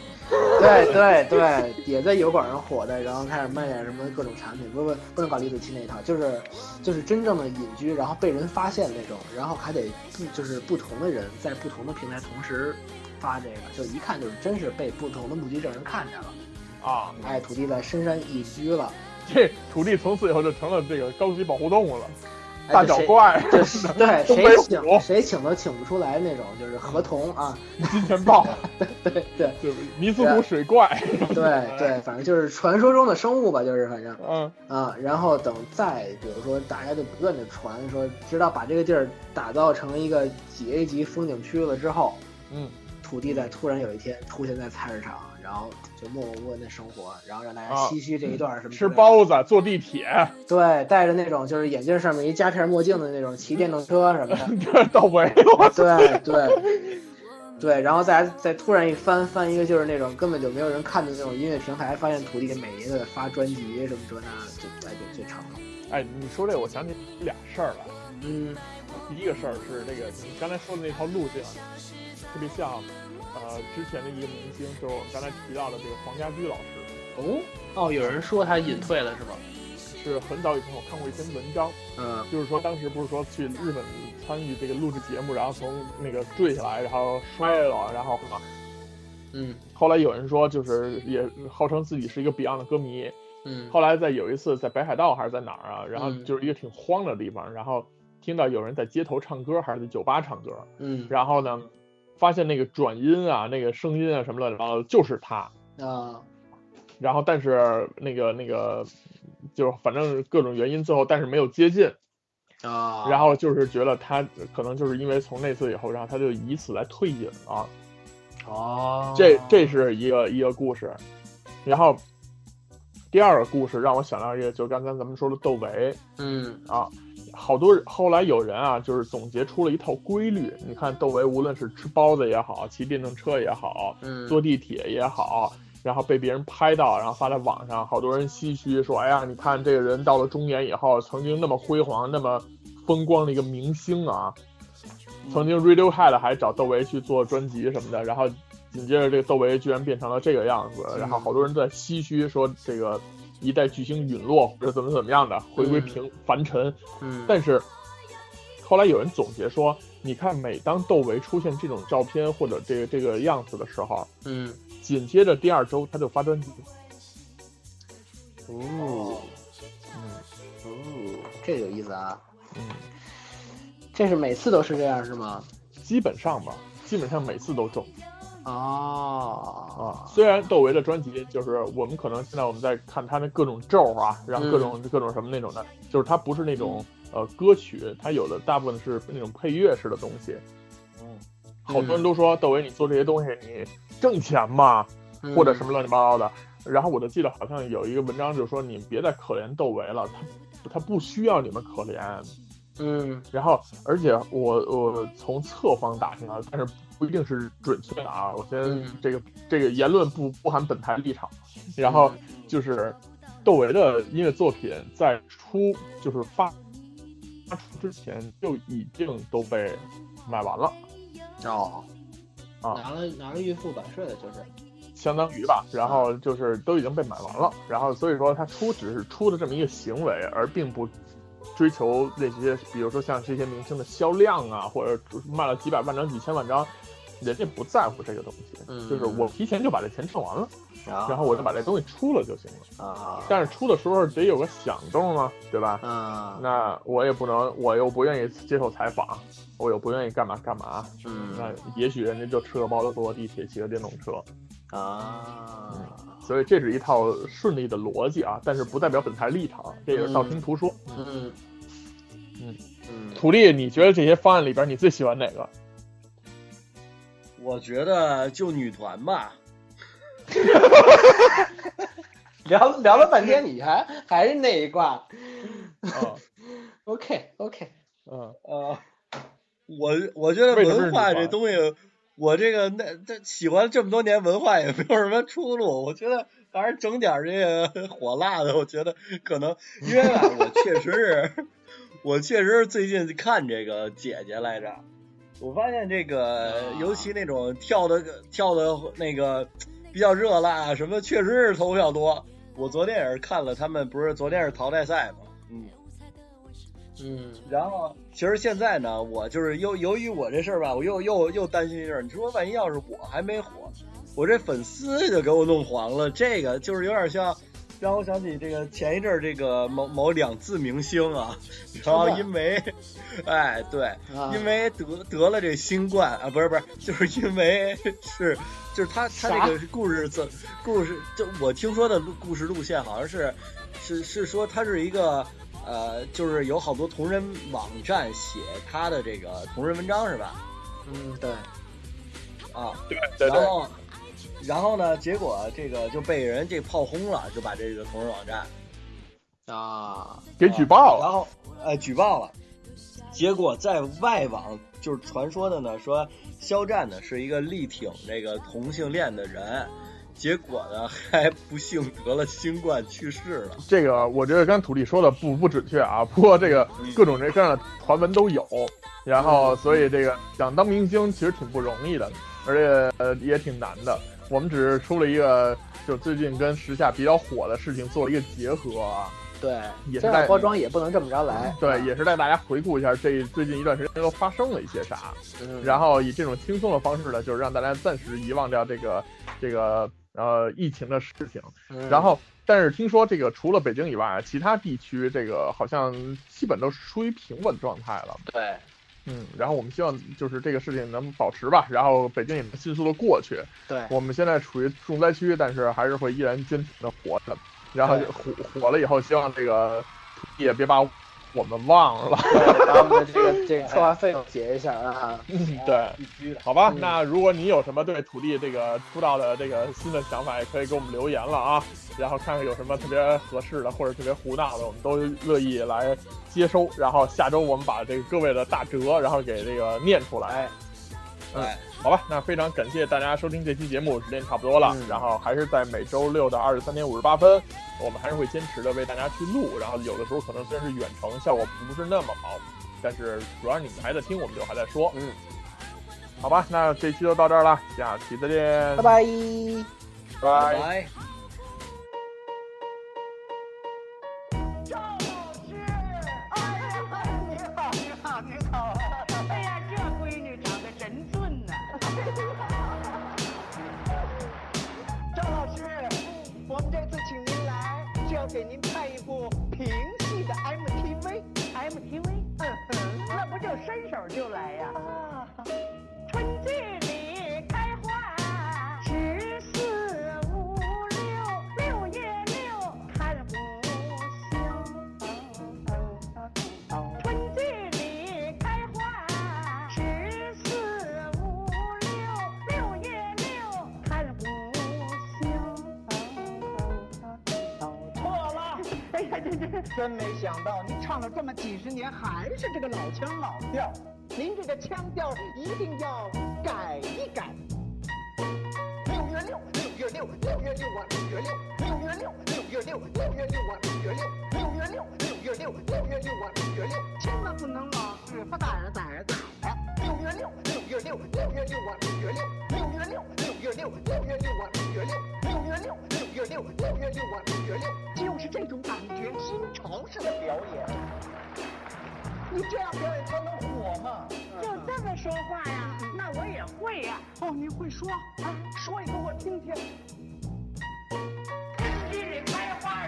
D: 对对对，也在油管上火的，然后开始卖点什么各种产品，不不不能搞李子柒那一套，就是就是真正的隐居，然后被人发现那种，然后还得不就是不同的人在不同的平台同时发这个，就一看就是真是被不同的目击证人看见了，
C: 啊，
D: 哎，土地在深山隐居了，
C: 这土地从此以后就成了这个高级保护动物了，
D: 哎
C: 大脚怪、
D: 就是 对
C: 东北
D: 谁请谁请都请不出来那种，就是河童啊，
C: 金钱豹，
D: 对对
C: 就是尼斯湖水怪，
D: 对对，反正就是传说中的生物吧，就是反正。
C: 嗯
D: 啊，然后等再比如说大家就不断的传说，直到把这个地儿打造成一个几 A 级风景区了之后，
C: 嗯，
D: 土地在突然有一天出现在菜市场，然后就默默无闻的生活，然后让大家
C: 啊
D: 唏嘘这一段什么
C: 吃，包子、坐地铁，
D: 对，戴着那种就是眼镜上面一夹片墨镜的那种骑电动车什么的，
C: 这 到位了。
D: 对对。对，然后再再突然一翻翻一个就是那种根本就没有人看的那种音乐平台，发现土地每年都在发专辑什么这那的，就哎就最长了。
C: 哎，你说这我想起俩事儿来。
D: 嗯
C: 第一个事儿是那个你刚才说的那条路径，特别像呃之前的一个明星，就是我们刚才提到的这个黄家驹老师，
D: 哦哦，有人说他隐退了是吗？
C: 是很早以前我看过一篇文章，
D: 嗯
C: 就是说当时不是说去日本参与这个录制节目，然后从那个坠下来，然后摔了，然后
D: 嗯。
C: 后来有人说就是也号称自己是一个 Beyond 的歌迷，
D: 嗯
C: 后来在有一次在北海道还是在哪儿啊，然后
D: 嗯。
C: 就是一个挺荒的地方，然后听到有人在街头唱歌还是在酒吧唱歌，
D: 嗯。
C: 然后呢，发现那个转音啊，那个声音啊什么的，然后就是他，
D: 啊。
C: 然后但是那个那个就是反正各种原因，最后但是没有接近，
D: 啊，
C: 然后就是觉得他可能就是因为从那次以后，然后他就以此来退隐啊，
D: 哦，
C: 这这是一个一个故事，然后第二个故事让我想到一个，就刚才咱们说的窦唯
D: 嗯。
C: 啊。好多人后来有人啊，就是总结出了一套规律。你看窦唯，无论是吃包子也好，骑电动车也好，
D: 嗯。
C: 坐地铁也好，然后被别人拍到，然后发在网上，好多人唏嘘说：“哎呀，你看这个人到了中年以后，曾经那么辉煌、那么风光的一个明星啊，曾经 Radiohead 还找窦唯去做专辑什么的，然后紧接着这个窦唯居然变成了这个样子，然后好多人都在唏嘘说这个一代巨星陨落或者怎么怎么样的，回归平凡尘。
D: 嗯，
C: 但是后来有人总结说，你看每当窦唯出现这种照片或者这个这个样子的时候，
D: 嗯。
C: 紧接着第二周他就发专辑。
D: 哦。
C: 嗯。
D: 哦，这有意思啊，
C: 嗯，
D: 这是每次都是这样是吗？
C: 基本上吧，基本上每次都中
D: 哦
C: 啊。虽然窦唯的专辑就是我们可能现在我们在看他那各种咒啊，然后各种、各种什么那种的，就是他不是那种呃歌曲，他有的大部分是那种配乐式的东西。
E: 嗯，
C: 好多人都说窦唯你做这些东西你挣钱吗，
D: 嗯
C: 或者什么乱七八糟的。然后我就记得好像有一个文章就说你别再可怜窦唯了，他他不需要你们可怜。
D: 嗯
C: 然后而且我我从侧方打听啊，但是不一定是准确的啊。我先、
D: 嗯
C: 这个这个言论不不含本台立场。然后就是窦唯的音乐作品在出就是发发出之前就已经都被买完了。
D: 哦
C: 啊
D: 拿了拿了预付版税的就是
C: 相当于吧，然后就是都已经被买完了，然后所以说他出只是出的这么一个行为，而并不追求那些，比如说像这些明星的销量啊，或者卖了几百万张、几千万张，人家不在乎这个东西，
D: 嗯
C: 就是我提前就把这钱挣完了，
D: 啊
C: 然后我就把这东西出了就行了。
D: 啊
C: 但是出的时候得有个响动啊，对吧？
D: 啊
C: 那我也不能，我又不愿意接受采访，我又不愿意干嘛干嘛，
D: 嗯
C: 那也许人家就吃个包子、坐个地铁、骑个电动车。
D: 啊
C: 所以这是一套顺利的逻辑啊，但是不代表本台立场，这也是道听途说。
D: 嗯
C: 嗯
D: 嗯
C: 土地，你觉得这些方案里边你最喜欢哪个？
E: 我觉得就女团吧，
D: 聊聊了半天，你还还是那一挂。
C: 啊
D: ，OK OK，
C: 嗯，
E: 呃，我我觉得文化这东西，我这个那这喜欢这么多年文化也没有什么出路，我觉得还是整点这个 火辣的，我觉得可能，因为吧，我确实是，我确实是最近看这个姐姐来着，我发现这个
D: 啊
E: 尤其那种跳的跳的那个比较热辣什么，确实是投票多。我昨天也是看了他们，不是昨天是淘汰赛嘛，嗯。
D: 嗯
E: 然后，其实现在呢，我就是由由于我这事儿吧，我又又又担心一事儿。你说万一要是我还没火，我这粉丝就给我弄黄了，这个就是有点像，让我想起这个前一阵儿这个某某两字明星啊，然后因为，哎对，
D: 啊
E: 因为得得了这新冠啊，不是不是，就是因为是就是他他这个故事怎故事就我听说的路故事路线好像是是是说他是一个呃，就是有好多同人网站写他的这个同人文章是吧？
D: 嗯对，
E: 啊，
C: 对对对，
E: 然后呢，结果这个就被人这炮轰了，就把这个同人网站
D: 啊
C: 给举报了。
E: 然后呃举报了，结果在外网就是传说的呢，说肖战呢是一个力挺这个同性恋的人，结果呢还不幸得了新冠去世了。
C: 这个我觉得刚土地说的不不准确啊，不过这个各种这各样的传闻都有，然后所以这个想当明星其实挺不容易的，而且呃也挺难的。我们只是出了一个就最近跟时下比较火的事情做了一个结合啊。
D: 对，
C: 也是在
D: 这样包装也不能这么着来。
C: 对，也是带大家回顾一下这最近一段时间都发生了一些啥，
D: 嗯，
C: 然后以这种轻松的方式呢，就是让大家暂时遗忘掉这个这个呃疫情的事情。
D: 嗯
C: 然后，但是听说这个除了北京以外，其他地区这个好像基本都是处于平稳状态了。
D: 对，
C: 嗯，然后我们希望就是这个事情能保持吧，然后北京也能迅速的过去。
D: 对，
C: 我们现在处于重灾区，但是还是会依然坚持的活着。然后
D: 对
C: 火火了以后，希望这个也别把我们忘了。
D: 把我们的这个这个 策划费用结一下啊。
C: 嗯，对，
E: 必须的。
C: 好吧，
D: 嗯
C: 那如果你有什么对土地这个出道的这个新的想法，也可以给我们留言了啊，然后看看有什么特别合适的或者特别胡闹的，我们都乐意来接收。然后下周我们把这个各位的大折，然后给这个念出来。
D: 哎，
E: 哎，
C: 好吧，那非常感谢大家收听这期节目，时间差不多了，
D: 嗯
C: 然后还是在每周六的二十三点五十八分，我们还是会坚持的为大家去录，然后有的时候可能虽然是远程，效果不是那么好，但是主要是你们还在听，我们就还在说，
D: 嗯，
C: 好吧，那这期就到这儿了，下期再见，
D: 拜拜。
C: 拜。
E: 拜。
F: 要给您拍一部评戏的 MTV。MTV？嗯哼，那不就伸手就来呀？啊，春季 真没想到，您唱了这么几十年，还是这个老腔老调。您这个腔调一定要改一改。六月六，六月六，六月六啊，六月六，六月六，六月六，六月六啊，六月六，六月六，六月六，六月六啊，六月六，千万不能老是吧嗒嗒嗒嗒。六月六，六月六，六月六啊，六月六，六月六，六月六，六月六啊，六月六，六月六，月六啊，六月六，就是这种感觉，新潮式的表演。你这样表演才能火嘛？就这么说话呀？那我也会呀。哦，你会说？啊，说一个我听听。春季里开花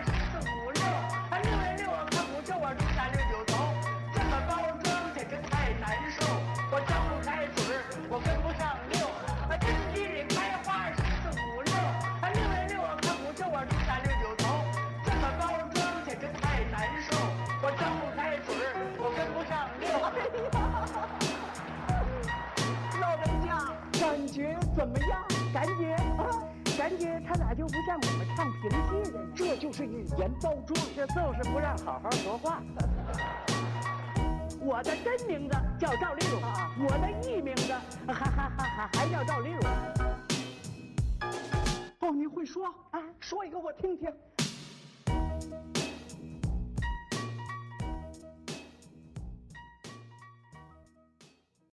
F: 怎么样？感觉啊，感觉他咋就不像我们唱评戏的呢？这就是语言包装，这就是不让好好说话。我的真名字叫赵丽蓉，我的艺名字还还还还还叫赵丽蓉。哦，你会说啊？说一个我听听。